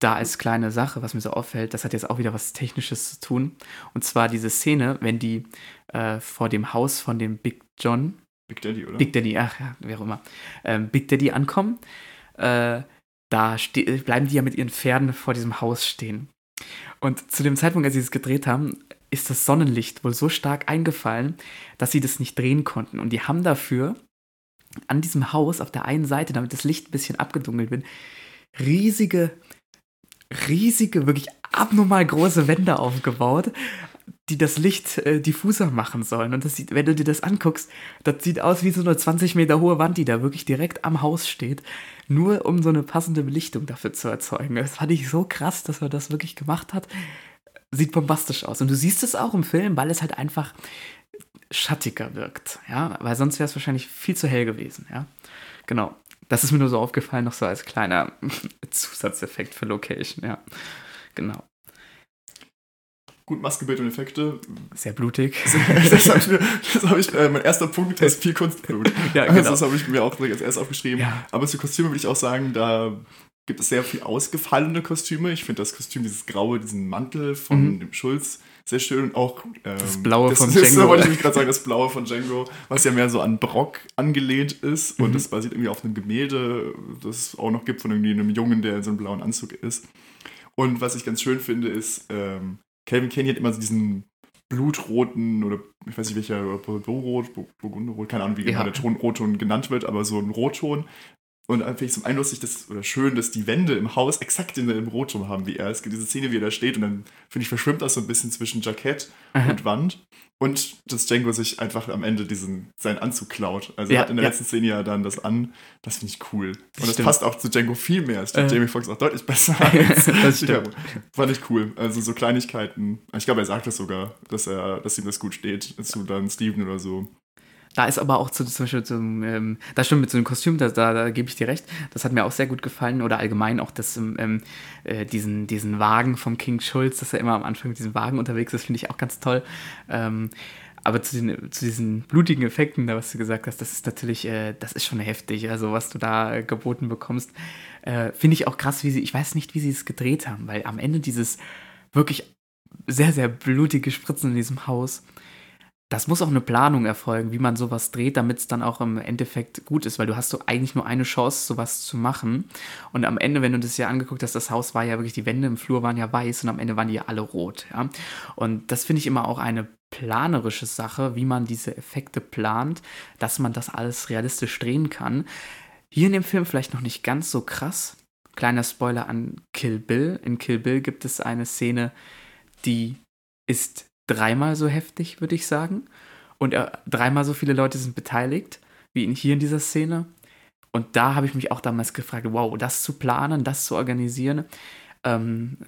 Da als kleine Sache, was mir so auffällt, das hat jetzt auch wieder was Technisches zu tun. Und zwar diese Szene, wenn die äh, vor dem Haus von dem Big John, Big Daddy, oder? Big Daddy, ach ja, wer auch immer, ähm, Big Daddy ankommen, äh, da bleiben die ja mit ihren Pferden vor diesem Haus stehen. Und zu dem Zeitpunkt, als sie es gedreht haben, ist das Sonnenlicht wohl so stark eingefallen, dass sie das nicht drehen konnten. Und die haben dafür an diesem Haus auf der einen Seite, damit das Licht ein bisschen abgedunkelt wird, riesige, riesige, wirklich abnormal große Wände aufgebaut, die das Licht äh, diffuser machen sollen. Und das sieht, wenn du dir das anguckst, das sieht aus wie so eine 20 Meter hohe Wand, die da wirklich direkt am Haus steht, nur um so eine passende Belichtung dafür zu erzeugen. Das fand ich so krass, dass er das wirklich gemacht hat. Sieht bombastisch aus. Und du siehst es auch im Film, weil es halt einfach schattiger wirkt, ja, weil sonst wäre es wahrscheinlich viel zu hell gewesen, ja. Genau. Das ist mir nur so aufgefallen, noch so als kleiner Zusatzeffekt für Location, ja. Genau. Gut, Maskenbild und Effekte. Sehr blutig. das habe ich, mir, hab ich äh, mein erster Punkt ist viel Kunstblut. ja, genau. Also das habe ich mir auch als erstes aufgeschrieben. Ja. Aber zu Kostümen würde ich auch sagen, da gibt es sehr viel ausgefallene Kostüme. Ich finde das Kostüm, dieses graue, diesen Mantel von mhm. dem Schulz sehr schön und auch ähm, das blaue das von ist, Django. wollte ich gerade sagen, das blaue von Django, was ja mehr so an Brock angelehnt ist mhm. und das basiert irgendwie auf einem Gemälde, das es auch noch gibt von irgendwie einem Jungen, der in so einem blauen Anzug ist. Und was ich ganz schön finde, ist, ähm, Calvin Kenny hat immer so diesen blutroten oder ich weiß nicht welcher, Bordeaux-Rot, Burgunderrot, keine Ahnung, wie genau ja. der Ton, Rotton genannt wird, aber so ein Rotton. Und finde ich zum einen lustig dass, oder schön, dass die Wände im Haus exakt denselben Rotton haben wie er. Es gibt diese Szene, wie er da steht und dann, finde ich, verschwimmt das so ein bisschen zwischen Jackett Aha. und Wand. Und dass Django sich einfach am Ende diesen, seinen Anzug klaut. Also ja, er hat in der ja. letzten Szene ja dann das an. Das finde ich cool. Und das, das passt auch zu Django viel mehr. Es tut äh. Jamie Foxx auch deutlich besser. das stimmt. Ja, fand ich cool. Also so Kleinigkeiten. Ich glaube, er sagt das sogar, dass er, dass ihm das gut steht. Zu dann Steven oder so. Da ist aber auch zu, zum Beispiel zum, ähm, das stimmt mit so einem Kostüm, da, da, da gebe ich dir recht. Das hat mir auch sehr gut gefallen. Oder allgemein auch das, ähm, ähm, äh, diesen, diesen Wagen vom King Schulz, dass er immer am Anfang mit diesem Wagen unterwegs ist, finde ich auch ganz toll. Ähm, aber zu, den, zu diesen blutigen Effekten, da was du gesagt hast, das ist natürlich, äh, das ist schon heftig. Also was du da geboten bekommst, äh, finde ich auch krass, wie sie, ich weiß nicht, wie sie es gedreht haben, weil am Ende dieses wirklich sehr, sehr blutige Spritzen in diesem Haus, das muss auch eine Planung erfolgen, wie man sowas dreht, damit es dann auch im Endeffekt gut ist, weil du hast so eigentlich nur eine Chance, sowas zu machen. Und am Ende, wenn du das ja angeguckt hast, das Haus war ja wirklich, die Wände im Flur waren ja weiß und am Ende waren die ja alle rot. Ja? Und das finde ich immer auch eine planerische Sache, wie man diese Effekte plant, dass man das alles realistisch drehen kann. Hier in dem Film vielleicht noch nicht ganz so krass. Kleiner Spoiler an Kill Bill. In Kill Bill gibt es eine Szene, die ist dreimal so heftig, würde ich sagen. Und äh, dreimal so viele Leute sind beteiligt, wie in hier in dieser Szene. Und da habe ich mich auch damals gefragt, wow, das zu planen, das zu organisieren, ähm,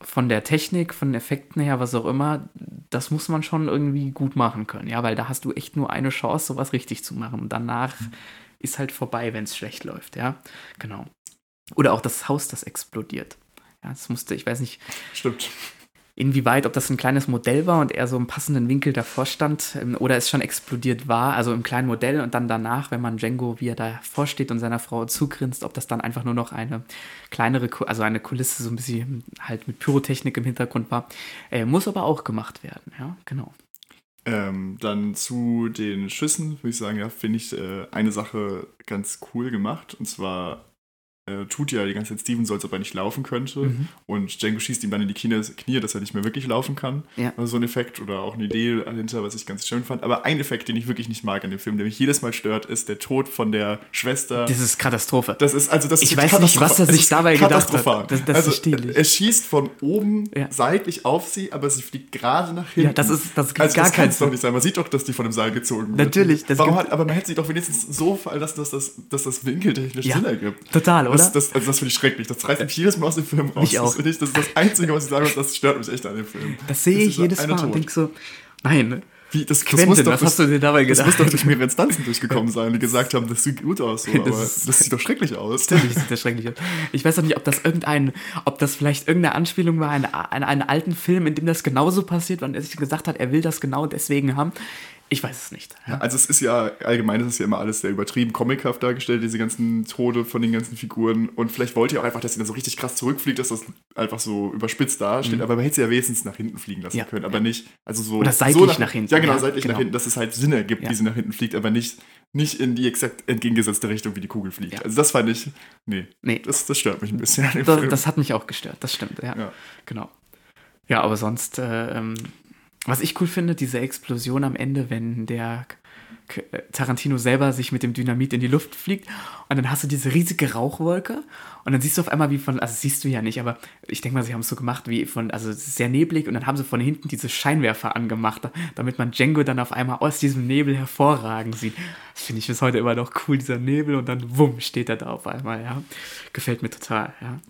von der Technik, von den Effekten her, was auch immer, das muss man schon irgendwie gut machen können, ja, weil da hast du echt nur eine Chance, sowas richtig zu machen. Danach mhm. ist halt vorbei, wenn es schlecht läuft, ja, genau. Oder auch das Haus, das explodiert. Ja, das musste, ich weiß nicht. Stimmt inwieweit, ob das ein kleines Modell war und er so im passenden Winkel davor stand ähm, oder es schon explodiert war, also im kleinen Modell und dann danach, wenn man Django, wie er da vorsteht und seiner Frau zugrinst, ob das dann einfach nur noch eine kleinere, also eine Kulisse so ein bisschen halt mit Pyrotechnik im Hintergrund war, äh, muss aber auch gemacht werden, ja, genau. Ähm, dann zu den Schüssen würde ich sagen, ja, finde ich äh, eine Sache ganz cool gemacht und zwar äh, tut ja die ganze Zeit Steven so, als ob er nicht laufen könnte. Mhm. Und Django schießt ihm dann in die Knie, Knie, dass er nicht mehr wirklich laufen kann. Ja. Also so ein Effekt oder auch eine Idee dahinter, was ich ganz schön fand. Aber ein Effekt, den ich wirklich nicht mag an dem Film, der mich jedes Mal stört, ist der Tod von der Schwester. Das ist Katastrophe. Das ist, also das ich weiß nicht, was er sich dabei gedacht hat. Das, das also, er schießt von oben ja. seitlich auf sie, aber sie fliegt gerade nach hinten. Ja, das ist das also gar das kann es doch nicht sein. Man sieht doch, dass die von dem Seil gezogen wird. Natürlich. Warum hat, aber man hätte sie doch wenigstens so fallen lassen, dass das, dass das winkeltechnisch ja, Sinn ergibt. Total, oder? Das, das, also das finde ich schrecklich. Das reißt mich jedes Mal aus dem Film raus. Ich auch. Das, ich, das ist das Einzige, was ich sagen muss, das stört mich echt an dem Film. Das sehe ich jedes Mal und denke so, nein, Wie, das, das Quentin, muss doch, was hast du dir dabei das gedacht? muss doch durch mehrere Instanzen durchgekommen sein, die gesagt haben, das sieht gut aus, so, Das aber ist- das sieht doch schrecklich aus. Natürlich sieht das schrecklich aus. Ich weiß auch nicht, ob das irgendein, ob das vielleicht irgendeine Anspielung war an, an einen alten Film, in dem das genauso passiert, und er sich gesagt hat, er will das genau deswegen haben. Ich weiß es nicht. Ja. Also es ist ja, allgemein ist es ja immer alles sehr übertrieben, comichaft dargestellt, diese ganzen Tode von den ganzen Figuren. Und vielleicht wollt ihr auch einfach, dass sie dann so richtig krass zurückfliegt, dass das einfach so überspitzt dasteht. Aber man hätte sie ja wenigstens nach hinten fliegen lassen Mhm. Ja. können. Aber nicht, also so. Oder seitlich so nach hinten, Ja, genau, seitlich genau. nach hinten, dass es halt Sinn ergibt, wie sie nach hinten fliegt, aber nicht, nicht in die exakt entgegengesetzte Richtung, wie die Kugel fliegt. Also das fand ich, nee, Nee, das, das stört mich ein bisschen. das, das hat mich auch gestört, das stimmt, ja. Ja. Genau. Ja, aber sonst, äh, ähm, was ich cool finde, diese Explosion am Ende, wenn der äh, Tarantino selber sich mit dem Dynamit in die Luft fliegt und dann hast du diese riesige Rauchwolke und dann siehst du auf einmal wie von, also siehst du ja nicht, aber ich denke mal, sie haben es so gemacht wie von, also sehr neblig und dann haben sie von hinten diese Scheinwerfer angemacht, damit man Django dann auf einmal aus diesem Nebel hervorragen sieht. Das finde ich bis heute immer noch cool, dieser Nebel und dann wumm, steht er da auf einmal, ja. Gefällt mir total, ja.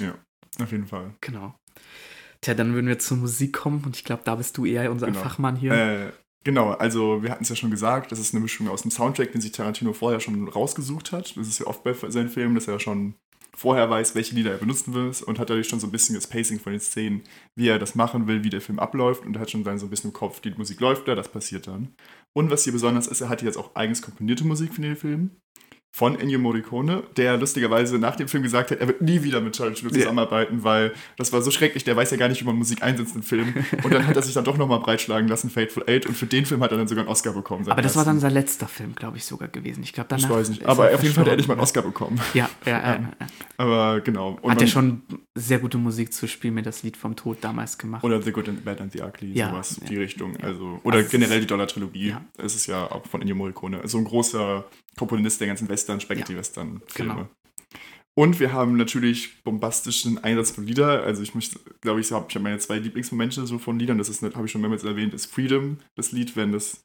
ja, auf jeden Fall. Genau. Tja, dann würden wir zur Musik kommen und ich glaube, da bist du eher unser Genau. Fachmann hier. Äh, genau, also wir hatten es ja schon gesagt, das ist eine Mischung aus dem Soundtrack, den sich Tarantino vorher schon rausgesucht hat. Das ist ja oft bei seinen Filmen, dass er schon vorher weiß, welche Lieder er benutzen will und hat dadurch schon so ein bisschen das Pacing von den Szenen, wie er das machen will, wie der Film abläuft und hat schon dann so ein bisschen im Kopf, die Musik läuft da, das passiert dann. Und was hier besonders ist, er hatte jetzt auch eigens komponierte Musik für den Film von Ennio Morricone, der lustigerweise nach dem Film gesagt hat, er wird nie wieder mit Tarantino Ja. zusammenarbeiten, weil das war so schrecklich, der weiß ja gar nicht, wie man Musik einsetzt im Film. Und dann hat er sich dann doch nochmal breitschlagen lassen, Fateful Eight, und für den Film hat er dann sogar einen Oscar bekommen. aber das war dann ersten. sein letzter Film, glaube ich, sogar gewesen. Ich glaube, danach. Ich weiß nicht, aber er auf jeden Fall hat er endlich mal einen. Oscar bekommen. Ja, ja, ja. ja. Aber genau. Und Hat er schon sehr gute Musik zu Spiel mir das Lied vom Tod damals gemacht. Oder The Good and Bad and the Ugly, Ja, sowas, ja. die Richtung. Ja. Also, oder Also generell die Dollar-Trilogie. Ja. Es ist ja auch von Ennio Morricone. So ein großer Komponist der ganzen Western, Spaghetti-Western-Filme. Genau. Und wir haben natürlich bombastischen Einsatz von Lieder. Also ich möchte, glaube ich, so habe ich meine zwei Lieblingsmomente so von Liedern. Das ist, habe ich schon mehrmals erwähnt, ist Freedom, das Lied, wenn das,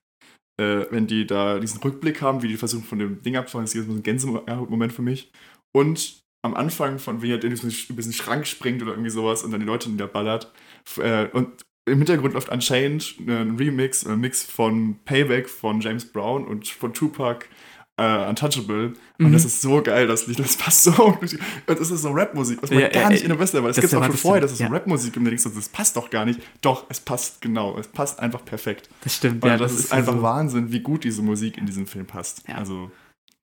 äh, wenn die da diesen Rückblick haben, wie die versuchen von dem Ding abzufahren, das ist so ein Gänsemoment für mich. Und am Anfang von, wie er über diesen Schrank springt oder irgendwie sowas und dann die Leute niederballert. Äh, und im Hintergrund läuft anscheinend ein Remix, ein Mix von Payback von James Brown und von Tupac äh, Untouchable. Und Mhm. das ist so geil, das Lied. Das passt so. Und das ist so Rapmusik, was man Ja, gar äh, nicht in der Western war. Das das gibt es auch schon vorher, dass es ja. Rapmusik. Und denkst du, das passt doch gar nicht. Doch, es passt genau. Es passt einfach perfekt. Das stimmt, Und ja. das, ist ja einfach so. Wahnsinn, wie gut diese Musik in diesem Film passt. Ja. Also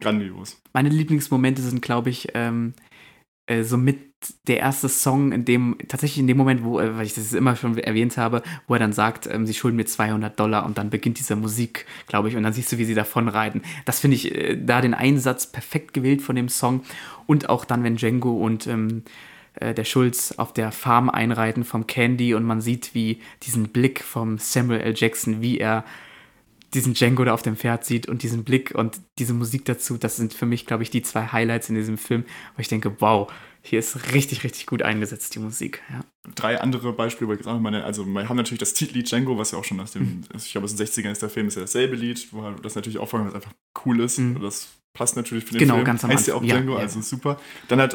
grandios. Meine Lieblingsmomente sind, glaube ich, ähm, äh, so mit der erste Song, in dem, tatsächlich in dem Moment, wo, äh, weil ich das immer schon erwähnt habe, wo er dann sagt, ähm, sie schulden mir 200 Dollar und dann beginnt diese Musik, glaube ich, und dann siehst du, wie sie davonreiten. Das finde ich, äh, da den Einsatz perfekt gewählt von dem Song und auch dann, wenn Django und ähm, äh, der Schulz auf der Farm einreiten vom Candy und man sieht, wie diesen Blick vom Samuel L. Jackson, wie er diesen Django da auf dem Pferd sieht und diesen Blick und diese Musik dazu, das sind für mich, glaube ich, die zwei Highlights in diesem Film, wo ich denke, wow, hier ist richtig, richtig gut eingesetzt, die Musik. Ja. Drei andere Beispiele, wollte ich auch mal nennen. Also, wir haben natürlich das Titellied Django, was ja auch schon aus dem, Mhm. ich glaube, aus den 60ern ist der Film, ist ja dasselbe Lied, wo halt das natürlich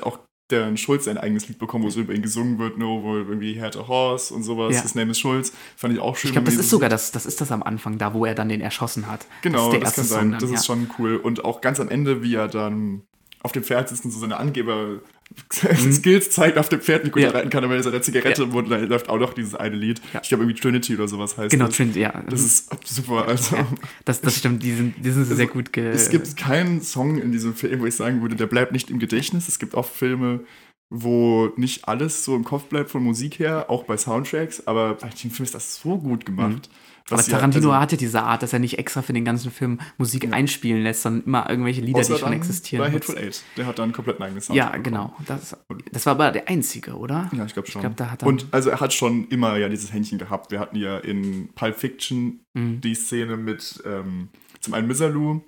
auch vorkommt, was einfach cool ist. Mhm. Das passt natürlich für den Genau, Film. ganz am heißt ja auch Anfang. Ja, Django, ja. also super. Dann hat auch der Schulz sein eigenes Lied bekommen, wo so über ihn gesungen wird, no, wo irgendwie He had a horse und sowas. Ja. His name is Schulz. Fand ich auch schön. Ich glaube, das ist sogar das, das ist das am Anfang, da wo er dann den erschossen hat. Genau, das, erste kann sein. dann, das ja. ist schon cool. Und auch ganz am Ende, wie er dann auf dem Pferd sitzt und so seine Angeber Skills zeigt auf dem Pferd, wie gut Mhm. Ja. er reiten kann, aber er ist eine Zigarette im Mund, läuft auch noch dieses eine Lied. Ja. Ich glaube irgendwie Trinity oder sowas heißt Genau, das. Trinity, ja. Das ist super. Also, ja. Das, das stimmt, die sind, die sind sehr gut ge es gibt keinen Song in diesem Film, wo ich sagen würde, der bleibt nicht im Gedächtnis. Es gibt oft Filme, wo nicht alles so im Kopf bleibt von Musik her, auch bei Soundtracks, aber bei dem Film ist das so gut gemacht. Aber was ja- Tarantino also- hat ja diese Art, dass er nicht extra für den ganzen Film Musik Ja. einspielen lässt, sondern immer irgendwelche Lieder, außer die schon existieren. Bei. Hateful Eight. Der hat dann einen kompletten eigenen Ja, Soundtrack genau. Das, das war aber der einzige, oder? Ja, ich glaube schon. glaub, da hat er- und also er hat schon immer ja dieses Händchen gehabt. Wir hatten ja in Pulp Fiction Mhm. die Szene mit ähm, zum einen Misalou,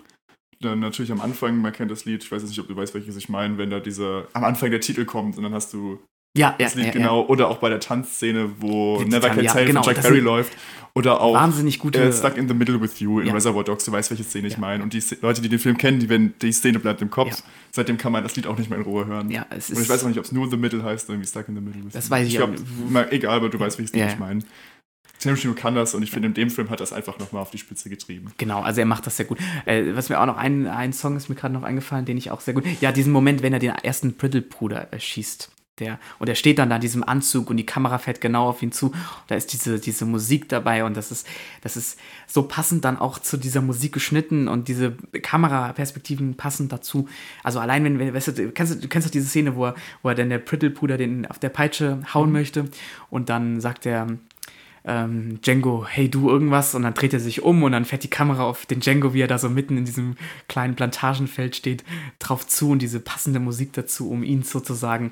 dann natürlich am Anfang, man kennt das Lied, ich weiß jetzt nicht, ob du weißt, welches ich meine, wenn da dieser am Anfang der Titel kommt und dann hast du Ja, ja, das Lied ja, genau, oder auch bei der Tanzszene, wo Die- Never Can ja, Tell genau, von Jack das sind läuft oder auch Wahnsinnig gute. äh, Stuck in the Middle with You in Ja. Reservoir Dogs, du weißt, welche Szene ich meine. Und die Leute, die den Film kennen, die wenn die Szene bleibt im Kopf, seitdem kann man das Lied auch nicht mehr in Ruhe hören. Ja, es Und ist. ich weiß auch nicht, ob es nur The Middle heißt oder irgendwie Stuck in the Middle with Das You. weiß ich ich auch glaub, nicht. mal, Egal, aber du weißt, welches Lied ich meine. Tarantino kann das und ich finde, in dem Film hat das einfach nochmal auf die Spitze getrieben. Genau, also er macht das sehr gut. Äh, was mir auch noch ein, ein Song ist mir gerade noch eingefallen, den ich auch sehr gut. Ja, diesen Moment, wenn er den ersten Brittle-Bruder äh, schießt. Der, und er steht dann da in diesem Anzug und die Kamera fährt genau auf ihn zu. Da ist diese, diese Musik dabei und das ist, das ist so passend dann auch zu dieser Musik geschnitten und diese Kameraperspektiven passen dazu. Also allein wenn, wenn weißt du, du kennst, du kennst doch diese Szene, wo er, wo er dann der Brittle-Bruder den auf der Peitsche hauen mhm. möchte und dann sagt er, ähm, Django, hey du irgendwas und dann dreht er sich um und dann fährt die Kamera auf den Django, wie er da so mitten in diesem kleinen Plantagenfeld steht, drauf zu und diese passende Musik dazu, um ihn sozusagen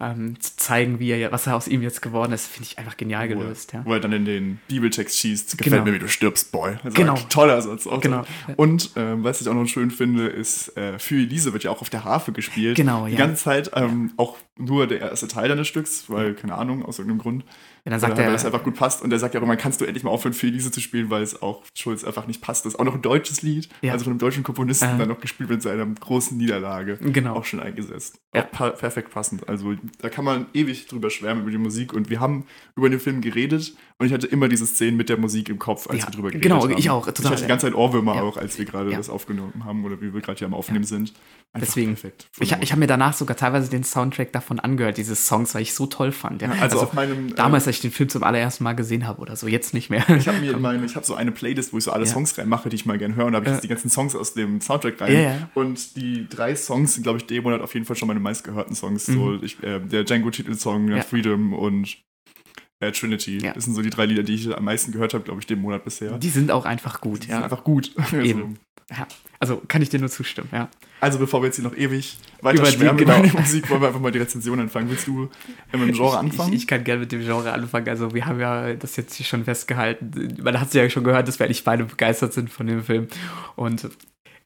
ähm, zu zeigen, wie er, was er aus ihm jetzt geworden ist, finde ich einfach genial gelöst. Wo, ja. wo er dann in den Bibeltext schießt, gefällt genau. mir, wie du stirbst, Boy. Also genau. Toller Satz auch. Genau. Und ähm, was ich auch noch schön finde, ist, äh, für Elise wird ja auch auf der Harfe gespielt. Genau, Die ganze Zeit, ähm, auch nur der erste Teil deines Stücks, weil, keine Ahnung, aus irgendeinem Grund. Ja, dann sagt er, weil das einfach gut passt. Und er sagt ja auch immer, kannst du endlich mal aufhören, für Elise zu spielen, weil es auch Schulz einfach nicht passt. Das ist auch noch ein deutsches Lied, ja. also von einem deutschen Komponisten äh. dann noch gespielt mit seiner großen Niederlage. Genau. Auch schon eingesetzt. Ja. Auch perfekt passend. Also da kann man ewig drüber schwärmen über die Musik. Und wir haben über den Film geredet und ich hatte immer diese Szenen mit der Musik im Kopf, als ja, wir drüber geredet genau, haben. Genau, ich auch. Total, ich hatte die ganze Zeit Ohrwürmer auch, als wir gerade das aufgenommen haben oder wie wir gerade hier am Aufnehmen sind. Einfach Deswegen, perfekt. Ich, ich habe mir danach sogar teilweise den Soundtrack davon angehört, diese Songs, weil ich so toll fand. Ja. Also, also, auf meinem. Damals, als ich den Film zum allerersten Mal gesehen habe oder so, jetzt nicht mehr. Ich habe mir meine, ich habe so eine Playlist, wo ich so alle ja. Songs reinmache, die ich mal gerne höre. Und da habe ich jetzt die ganzen Songs aus dem Soundtrack rein. Ja, und die drei Songs sind, glaube ich, dem Monat auf jeden Fall schon meine meistgehörten Songs. Mhm. So ich, äh, der Django-Titelsong, Freedom und äh, Trinity. Das sind so die drei Lieder, die ich am meisten gehört habe, glaube ich, dem Monat bisher. Die sind auch einfach gut, die ja. Sind einfach gut. Eben. Ja, also kann ich dir nur zustimmen, ja. Also bevor wir jetzt hier noch ewig weiter über schwärmen genau. über die Musik, wollen wir einfach mal die Rezension anfangen. Willst du mit dem Genre anfangen? Ich, ich, kann gerne mit dem Genre anfangen. Also wir haben ja das jetzt hier schon festgehalten. Man hat es ja schon gehört, dass wir eigentlich beide begeistert sind von dem Film. Und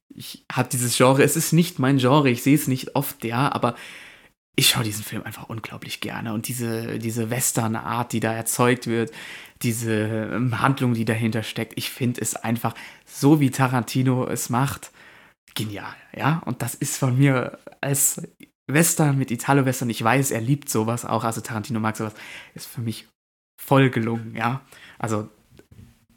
ich habe dieses Genre, es ist nicht mein Genre, ich sehe es nicht oft, ja, aber ich schaue diesen Film einfach unglaublich gerne. Und diese, diese Western-Art, die da erzeugt wird, diese ähm, Handlung, die dahinter steckt, ich finde es einfach so, wie Tarantino es macht, genial. Ja, und das ist von mir als Western mit Italo-Western, ich weiß, er liebt sowas auch, also Tarantino mag sowas, ist für mich voll gelungen, ja. Also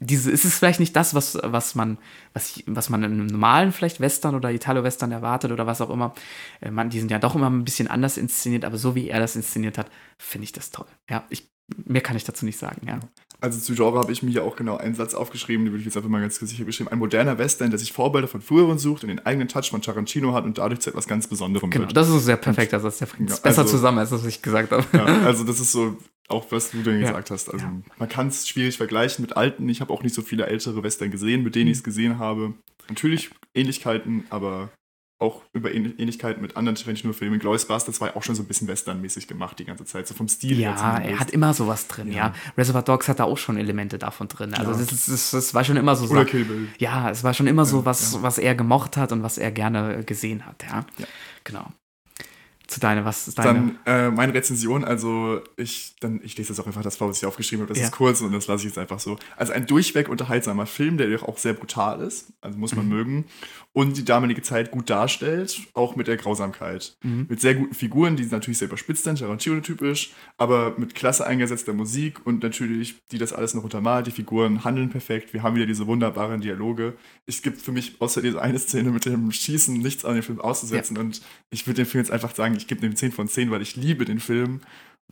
diese, ist es vielleicht nicht das, was, was man, was, was man in einem normalen vielleicht Western oder Italo-Western erwartet oder was auch immer. Äh, man, die sind ja doch immer ein bisschen anders inszeniert, aber so wie er das inszeniert hat, finde ich das toll. Ja, ich, mehr kann ich dazu nicht sagen, ja. Also zu Genre habe ich mir ja auch genau einen Satz aufgeschrieben, den würde ich jetzt einfach mal ganz sicher beschreiben. Ein moderner Western, der sich Vorbilder von früheren sucht und den eigenen Touch von Tarantino hat und dadurch zu etwas ganz Besonderem genau, wird. Genau, das ist ein sehr perfekter Satz, der bringt es besser also, zusammen, als was ich gesagt habe. Ja, also das ist so auch was du denn ja. gesagt hast. Also ja. man kann es schwierig vergleichen mit alten. Ich habe auch nicht so viele ältere Western gesehen, mit denen ich es gesehen habe. Natürlich Ähnlichkeiten, aber auch über Ähnlichkeiten mit anderen Tarantino-Filmen. Bastards war ja auch schon so ein bisschen Western-mäßig gemacht die ganze Zeit, so vom Stil ja, her. Ja, er hat immer sowas drin, ja. ja. Reservoir Dogs hat da auch schon Elemente davon drin. Also ja. das, das, das, war schon immer so. Oder Kill Bill. Ja, es war schon immer so, was, was er gemocht hat und was er gerne gesehen hat, ja. Genau zu deiner, was ist deine? Dann äh, meine Rezension, also ich, dann, ich lese das auch einfach das vor, was ich aufgeschrieben habe, das ja. ist kurz und das lasse ich jetzt einfach so. Also ein durchweg unterhaltsamer Film, der auch sehr brutal ist, also muss man mhm. mögen und die damalige Zeit gut darstellt, auch mit der Grausamkeit. Mhm. Mit sehr guten Figuren, die natürlich sehr überspitzt sind, Tarantino-typisch, aber mit klasse eingesetzter Musik und natürlich, die das alles noch untermalt. Die Figuren handeln perfekt, wir haben wieder diese wunderbaren Dialoge. Es gibt für mich außer dieser eine Szene mit dem Schießen nichts an dem Film auszusetzen ja. und ich würde dem Film jetzt einfach sagen, ich gebe dem 10 von 10, weil ich liebe den Film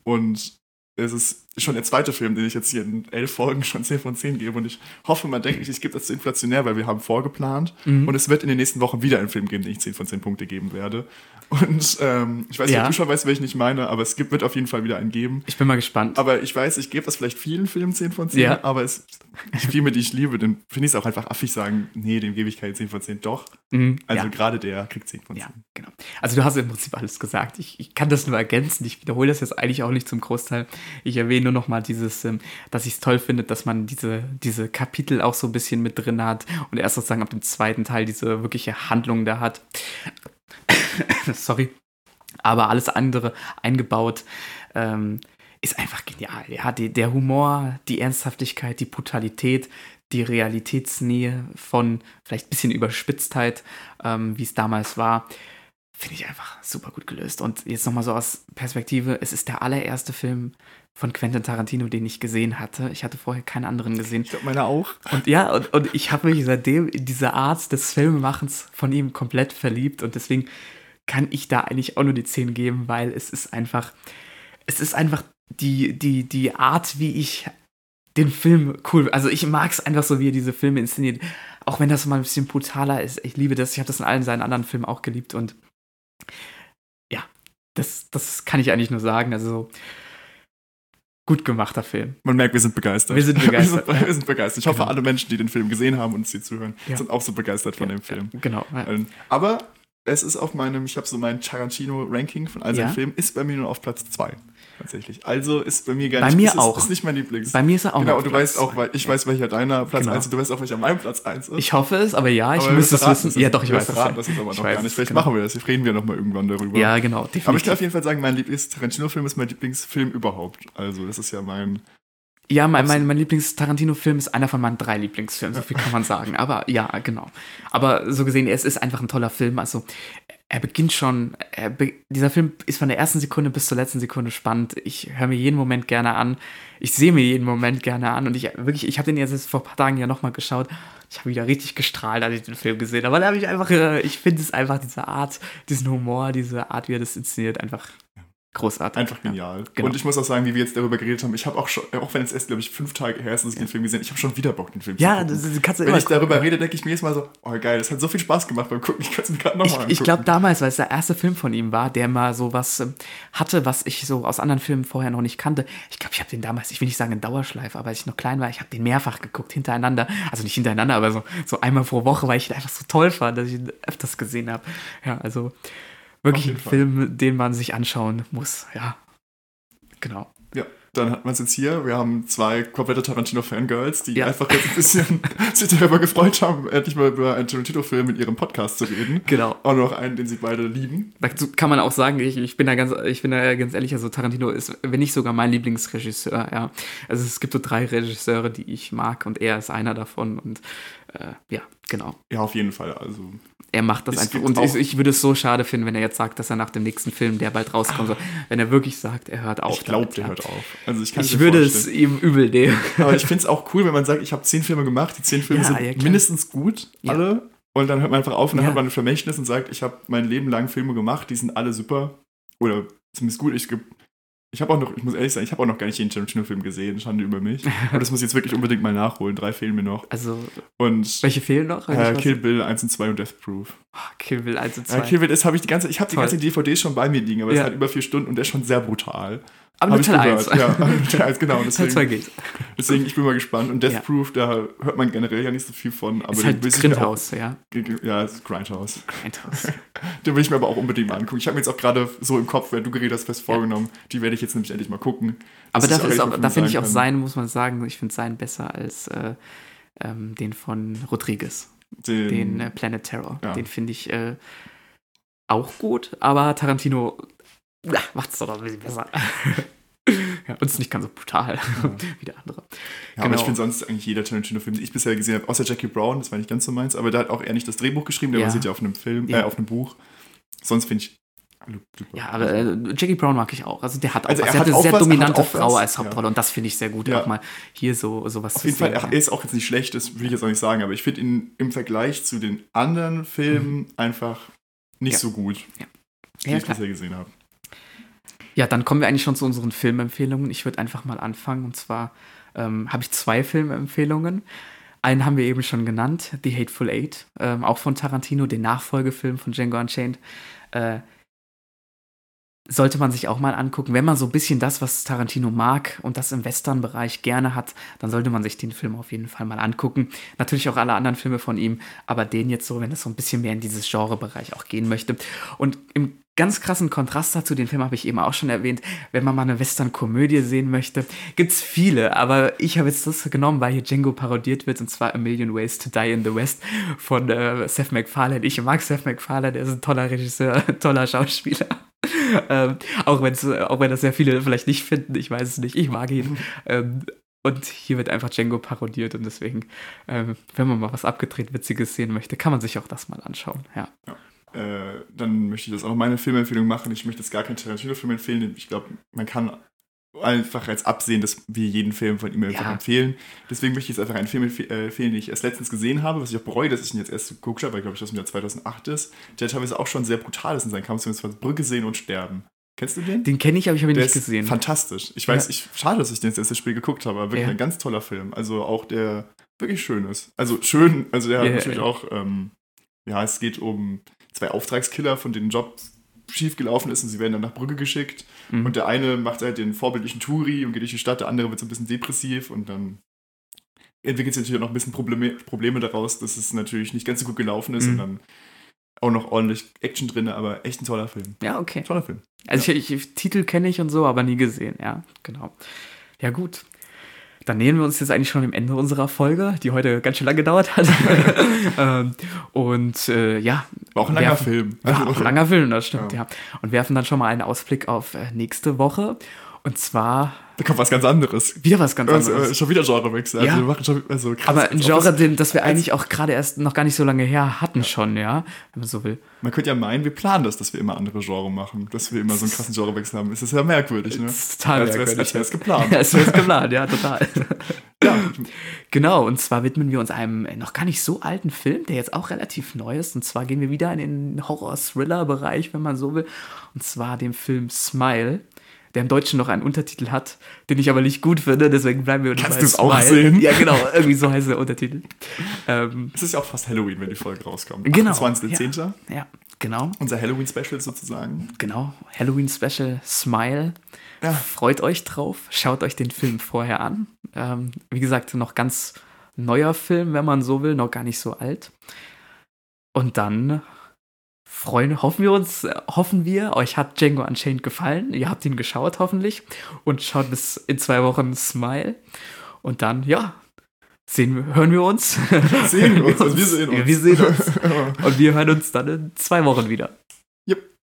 und es ist schon der zweite Film, den ich jetzt hier in elf Folgen schon 10 von 10 gebe. Und ich hoffe, man denkt nicht, ich gebe das zu inflationär, weil wir haben vorgeplant. Mhm. Und es wird in den nächsten Wochen wieder einen Film geben, den ich 10 von 10 Punkte geben werde. Und ähm, ich weiß nicht, ja. ob du schon weißt, welchen ich meine, aber es gibt, wird auf jeden Fall wieder einen geben. Ich bin mal gespannt. Aber ich weiß, ich gebe das vielleicht vielen Filmen 10 von 10, ja. aber es, die Filme, die ich liebe, dann finde ich es auch einfach affig sagen, nee, dem gebe ich keine 10 von 10. Doch. Mhm. Also ja. gerade der kriegt 10 von 10. Ja, genau. Also du hast im Prinzip alles gesagt. Ich, ich kann das nur ergänzen. Ich wiederhole das jetzt eigentlich auch nicht zum Großteil. Ich erwähne nur noch mal dieses, ähm, dass ich es toll finde, dass man diese, diese Kapitel auch so ein bisschen mit drin hat und erst sozusagen ab dem zweiten Teil diese wirkliche Handlung da hat. Sorry aber alles andere eingebaut. Ähm, ist einfach genial. Ja, die, der Humor, die Ernsthaftigkeit, die Brutalität, die Realitätsnähe von vielleicht ein bisschen Überspitztheit, ähm, wie es damals war. Finde ich einfach super gut gelöst. Und jetzt nochmal so aus Perspektive, es ist der allererste Film von Quentin Tarantino, den ich gesehen hatte. Ich hatte vorher keinen anderen gesehen. Ich glaube, meine auch. Und ja, und, und ich habe mich seitdem in diese Art des Filmemachens von ihm komplett verliebt und deswegen kann ich da eigentlich auch nur die 10 geben, weil es ist einfach, es ist einfach die, die, die Art, wie ich den Film cool, also ich mag es einfach so, wie er diese Filme inszeniert, auch wenn das mal ein bisschen brutaler ist. Ich liebe das, ich habe das in allen seinen anderen Filmen auch geliebt und ja, das, das kann ich eigentlich nur sagen, also gut gemachter Film. Man merkt, wir sind begeistert. Wir sind begeistert. wir, sind, wir sind begeistert. Ich hoffe, Genau. alle Menschen, die den Film gesehen haben und uns hier zuhören, Ja. sind auch so begeistert von dem Film. Genau. Ja. Ähm, Aber es ist auf meinem, ich habe so mein Tarantino-Ranking von all seinen Ja. Filmen, ist bei mir nur auf Platz 2. Tatsächlich. Also ist bei mir gar Bei nicht. mir ist, auch. Ist nicht mein Lieblings. Bei mir ist er auch genau, und du Platz weißt auch, weil ich weiß, welcher deiner Platz Genau. 1 ist, du weißt auch, welcher mein Platz 1 ist. Ich hoffe es, aber ja, ich Aber müsste es wissen. Ja, doch, ich weiß es. verraten ja. das jetzt aber noch gar nicht. Vielleicht genau. machen wir das, reden wir noch mal irgendwann darüber. Ja, genau, definitiv. Aber ich kann auf jeden Fall sagen, mein Lieblings-Tarantino-Film ist mein Lieblingsfilm überhaupt. Also, das ist ja mein. Ja, mein, mein, mein Lieblings-Tarantino-Film ist einer von meinen drei Lieblingsfilmen, so viel kann man sagen. Aber ja, genau. Aber so gesehen, es ist einfach ein toller Film. Also, er beginnt schon, er be dieser Film ist von der ersten Sekunde bis zur letzten Sekunde spannend. Ich höre mir jeden Moment gerne an. Ich sehe mir jeden Moment gerne an. Und ich wirklich, ich habe den jetzt vor ein paar Tagen ja nochmal geschaut. Ich habe wieder richtig gestrahlt, als ich den Film gesehen habe. Weil da habe ich einfach, äh, ich finde es einfach diese Art, diesen Humor, diese Art, wie er das inszeniert, einfach großartig. Einfach genial. genau. Und ich muss auch sagen, wie wir jetzt darüber geredet haben, ich habe auch schon, auch wenn es erst, glaube ich, fünf Tage her ist, dass ich den Film gesehen habe, ich habe schon wieder Bock, den Film Ja, zu gucken. das kannst du Wenn ich darüber rede, denke ich mir jetzt mal so, oh geil, das hat so viel Spaß gemacht beim Gucken, ich kann es mir gerade nochmal Ich, angucken. ich glaube damals, weil es der erste Film von ihm war, der mal so was ähm, hatte, was ich so aus anderen Filmen vorher noch nicht kannte. Ich glaube, ich habe den damals, ich will nicht sagen in Dauerschleife, aber als ich noch klein war, ich habe den mehrfach geguckt, hintereinander. Also nicht hintereinander, aber so, so einmal pro Woche, weil ich ihn einfach so toll fand, dass ich ihn öfters gesehen habe. Ja, also wirklich ein Fall. Film, den man sich anschauen muss. Ja, genau. Ja, dann hat man es jetzt hier. Wir haben zwei komplette Tarantino-Fangirls, die Ja. einfach jetzt ein bisschen sich darüber gefreut haben, endlich mal über einen Tarantino-Film in ihrem Podcast zu reden. Genau. Auch noch einen, den sie beide lieben. Dazu kann man auch sagen, ich, ich bin da ganz, ich bin da ganz ehrlich, also Tarantino ist, wenn nicht sogar mein Lieblingsregisseur, ja. Also es gibt so drei Regisseure, die ich mag und er ist einer davon und äh, ja, genau. Ja, auf jeden Fall. Also, Er macht das einfach. Und ich, ich würde es so schade finden, wenn er jetzt sagt, dass er nach dem nächsten Film, der bald rauskommt, so, wenn er wirklich sagt, er hört auf. ich glaube, der hört auf. Also, ich Ich würde es ihm übel nehmen. Aber ich finde es auch cool, wenn man sagt, ich habe zehn Filme gemacht, die zehn Filme Ja, sind ja, mindestens gut, alle. Und dann hört man einfach auf und dann hat man ein Vermächtnis und sagt, ich habe mein Leben lang Filme gemacht, die sind alle super. Oder zumindest gut. Ich, ich habe auch noch, ich muss ehrlich sagen, ich habe auch noch gar nicht jeden Tarantino-Film gesehen, Schande über mich. Aber das muss ich jetzt wirklich unbedingt mal nachholen. Drei Filme noch. Also, Und welche fehlen noch? Äh, Kill Bill 1 und 2 und Death Proof. Ah, Kill Bill 1 und 2. Ja, Kill Bill ist, habe ich die ganze, ich habe die ganze DVD schon bei mir liegen, aber es Ja. hat über vier Stunden und der ist schon sehr brutal. Aber nur Teil gehört. 1. Ja, Teil 1, genau. Teil Deswegen, 2 geht. Deswegen, ich bin mal gespannt. Und Death Ja. Proof, da hört man generell ja nicht so viel von. Aber ist halt auch- Grindhouse, ja. Ja, ist Grindhouse. Grindhouse. Den will ich mir aber auch unbedingt mal angucken. Ich habe mir jetzt auch gerade so im Kopf, wenn du geredet hast, fest vorgenommen. Die werde ich jetzt nämlich endlich mal gucken. Aber Das ist auch, mal da finde ich auch sein, muss man sagen, ich finde sein besser als äh, ähm, den von Rodriguez. Den, Den äh, Planet Terror. ja. Den finde ich äh, auch gut, aber Tarantino ja, macht es doch noch ein bisschen besser. ja, und ist nicht ganz so brutal wie der andere. ja, aber genau. ich finde sonst eigentlich jeder Tarantino-Film, den ich bisher gesehen habe, außer Jackie Brown, das war nicht ganz so meins, aber der hat auch eher nicht das Drehbuch geschrieben, der Ja. basiert ja auf einem Film, Ja. äh, auf einem Buch. Sonst finde ich. Ja, aber äh, Jackie Brown mag ich auch. Also der hat auch Also er Der hat eine sehr was, er dominante Frau als Hauptrolle und das finde ich sehr gut, Ja. auch mal hier so sowas Auf jeden Fall, er ist auch jetzt nicht schlecht, das will ich jetzt auch nicht sagen, aber ich finde ihn im Vergleich zu den anderen Filmen einfach nicht Mhm. Ja. so gut, die Ja, ich bisher gesehen habe. Ja, dann kommen wir eigentlich schon zu unseren Filmempfehlungen. Ich würde einfach mal anfangen. Und zwar ähm, habe ich zwei Filmempfehlungen. Einen haben wir eben schon genannt, The Hateful Eight, ähm, auch von Tarantino, den Nachfolgefilm von Django Unchained. Äh, sollte man sich auch mal angucken. Wenn man so ein bisschen das, was Tarantino mag und das im Western-Bereich gerne hat, dann sollte man sich den Film auf jeden Fall mal angucken. Natürlich auch alle anderen Filme von ihm, aber den jetzt so, wenn es so ein bisschen mehr in dieses Genrebereich auch gehen möchte. Und im ganz krassen Kontrast dazu, den Film habe ich eben auch schon erwähnt, wenn man mal eine Western-Komödie sehen möchte, gibt es viele, aber ich habe jetzt das genommen, weil hier Django parodiert wird, und zwar A Million Ways to Die in the West von äh, Seth MacFarlane. Ich mag Seth MacFarlane, der ist ein toller Regisseur, ein toller Schauspieler. ähm, auch, wenn's, auch wenn das sehr viele vielleicht nicht finden, ich weiß es nicht, ich mag ihn. ähm, und hier wird einfach Django parodiert und deswegen, ähm, wenn man mal was abgedreht Witziges sehen möchte, kann man sich auch das mal anschauen. Ja. äh, dann möchte ich das auch meine Filmempfehlung machen. Ich möchte jetzt gar keinen Tarantino-Film empfehlen. Ich glaube, man kann einfach als absehen, dass wir jeden Film von ihm einfach Ja. empfehlen. Deswegen möchte ich jetzt einfach einen Film äh, empfehlen, den ich erst letztens gesehen habe, was ich auch bereue, dass ich ihn jetzt erst geguckt habe, weil glaube ich, das im Jahr 2008 ist, der teilweise auch schon sehr brutal ist in seinem Kampf, zumindest Brücke sehen und sterben. Kennst du den? Den kenne ich, aber ich habe ihn Der nicht gesehen. fantastisch. Ich weiß, Ja. ich, schade, dass ich den jetzt erst das Spiel geguckt habe, aber wirklich Ja. ein ganz toller Film. Also auch der wirklich schön ist. Also schön, also der Ja, hat natürlich auch, ähm, ja, es geht um zwei Auftragskiller, von denen Job schief gelaufen ist und sie werden dann nach Brügge geschickt. Mhm. Und der eine macht halt den vorbildlichen Touri und geht durch die Stadt, der andere wird so ein bisschen depressiv und dann entwickelt sich natürlich auch noch ein bisschen Probleme, Probleme daraus, dass es natürlich nicht ganz so gut gelaufen ist Mhm. und dann auch noch ordentlich Action drin, aber echt ein toller Film. ja, okay. Toller Film. Also ich, ich, Titel kenne ich und so, aber nie gesehen, ja, genau. Ja, gut. Dann nähern wir uns jetzt eigentlich schon dem Ende unserer Folge, die heute ganz schön lange gedauert hat. ähm, und äh, ja. War auch ein langer werfen- Film. Also- auch ein langer Film, das stimmt, Ja. ja. Und werfen dann schon mal einen Ausblick auf äh, nächste Woche. Und zwar Da kommt was ganz anderes. wieder was ganz Also, anderes. äh, schon wieder Genrewechsel. Also, Ja. wir machen schon, also krass. aber ein als Genre, es- den, das wir als- eigentlich auch gerade erst noch gar nicht so lange her hatten schon, ja, wenn man so will. Man könnte ja meinen, wir planen das, dass wir immer andere Genre machen. Dass wir immer so einen krassen Genrewechsel haben. Es ist ja merkwürdig, ne? Das ist total als merkwürdig. als wär's geplant. Ja, es wäre geplant, ja, total. Ja, Genau, und zwar widmen wir uns einem äh, noch gar nicht so alten Film, der jetzt auch relativ neu ist. Und zwar gehen wir wieder in den Horror-Thriller-Bereich, wenn man so will. Und zwar dem Film Smile, der im Deutschen noch einen Untertitel hat, den ich aber nicht gut finde, deswegen bleiben wir Kannst bei du's auch Smile. sehen? Ja, genau, irgendwie so heißt der Untertitel. ähm, es ist ja auch fast Halloween, wenn die Folge rauskommt. Genau, 28.10. ja, genau, Unser Halloween-Special sozusagen. genau. Halloween-Special Smile. Ja. Freut euch drauf, schaut euch den Film vorher an. Ähm, wie gesagt, noch ganz neuer Film, wenn man so will, noch gar nicht so alt. Und dann freuen, hoffen wir uns, äh, hoffen wir, euch hat Django Unchained gefallen. Ihr habt ihn geschaut, hoffentlich. Und schaut bis in zwei Wochen Smile. Und dann, ja, sehen wir, hören wir uns. Sehen wir uns, also wir sehen uns. Wir sehen uns. Und wir hören uns dann in zwei Wochen wieder.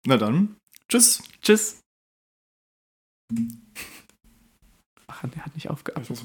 Na dann, tschüss. Tschüss. Ach, der hat nicht muss